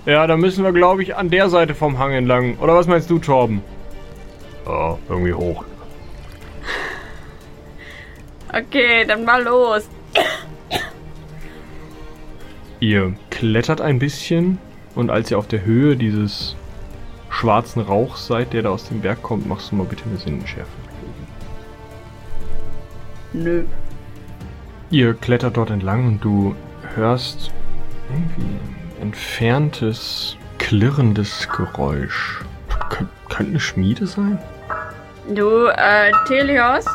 Ja, da müssen wir, glaube ich, an der Seite vom Hang entlang. Oder was meinst du, Torben? Oh, irgendwie hoch. Okay, dann mal los. Ihr klettert ein bisschen und als ihr auf der Höhe dieses schwarzen Rauchs seid, der da aus dem Berg kommt, machst du mal bitte eine Sinnenschärfe. Nö. Ihr klettert dort entlang und du hörst irgendwie ein entferntes, klirrendes Geräusch. Kön könnte eine Schmiede sein? Du, äh, Telios,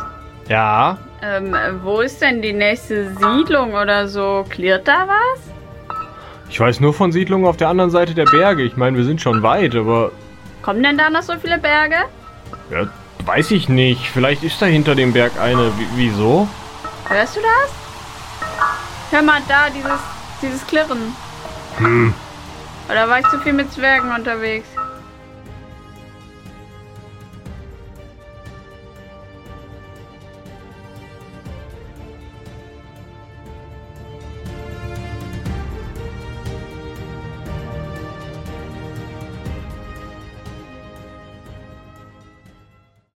Ja. ähm, wo ist denn die nächste Siedlung oder so? Klirrt da was? Ich weiß nur von Siedlungen auf der anderen Seite der Berge. Ich meine, wir sind schon weit, aber Kommen denn da noch so viele Berge? ja, weiß ich nicht. Vielleicht ist da hinter dem Berg eine. W wieso? Hörst du das? Hör mal da, dieses, dieses Klirren. Hm. Oder war ich zu viel mit Zwergen unterwegs?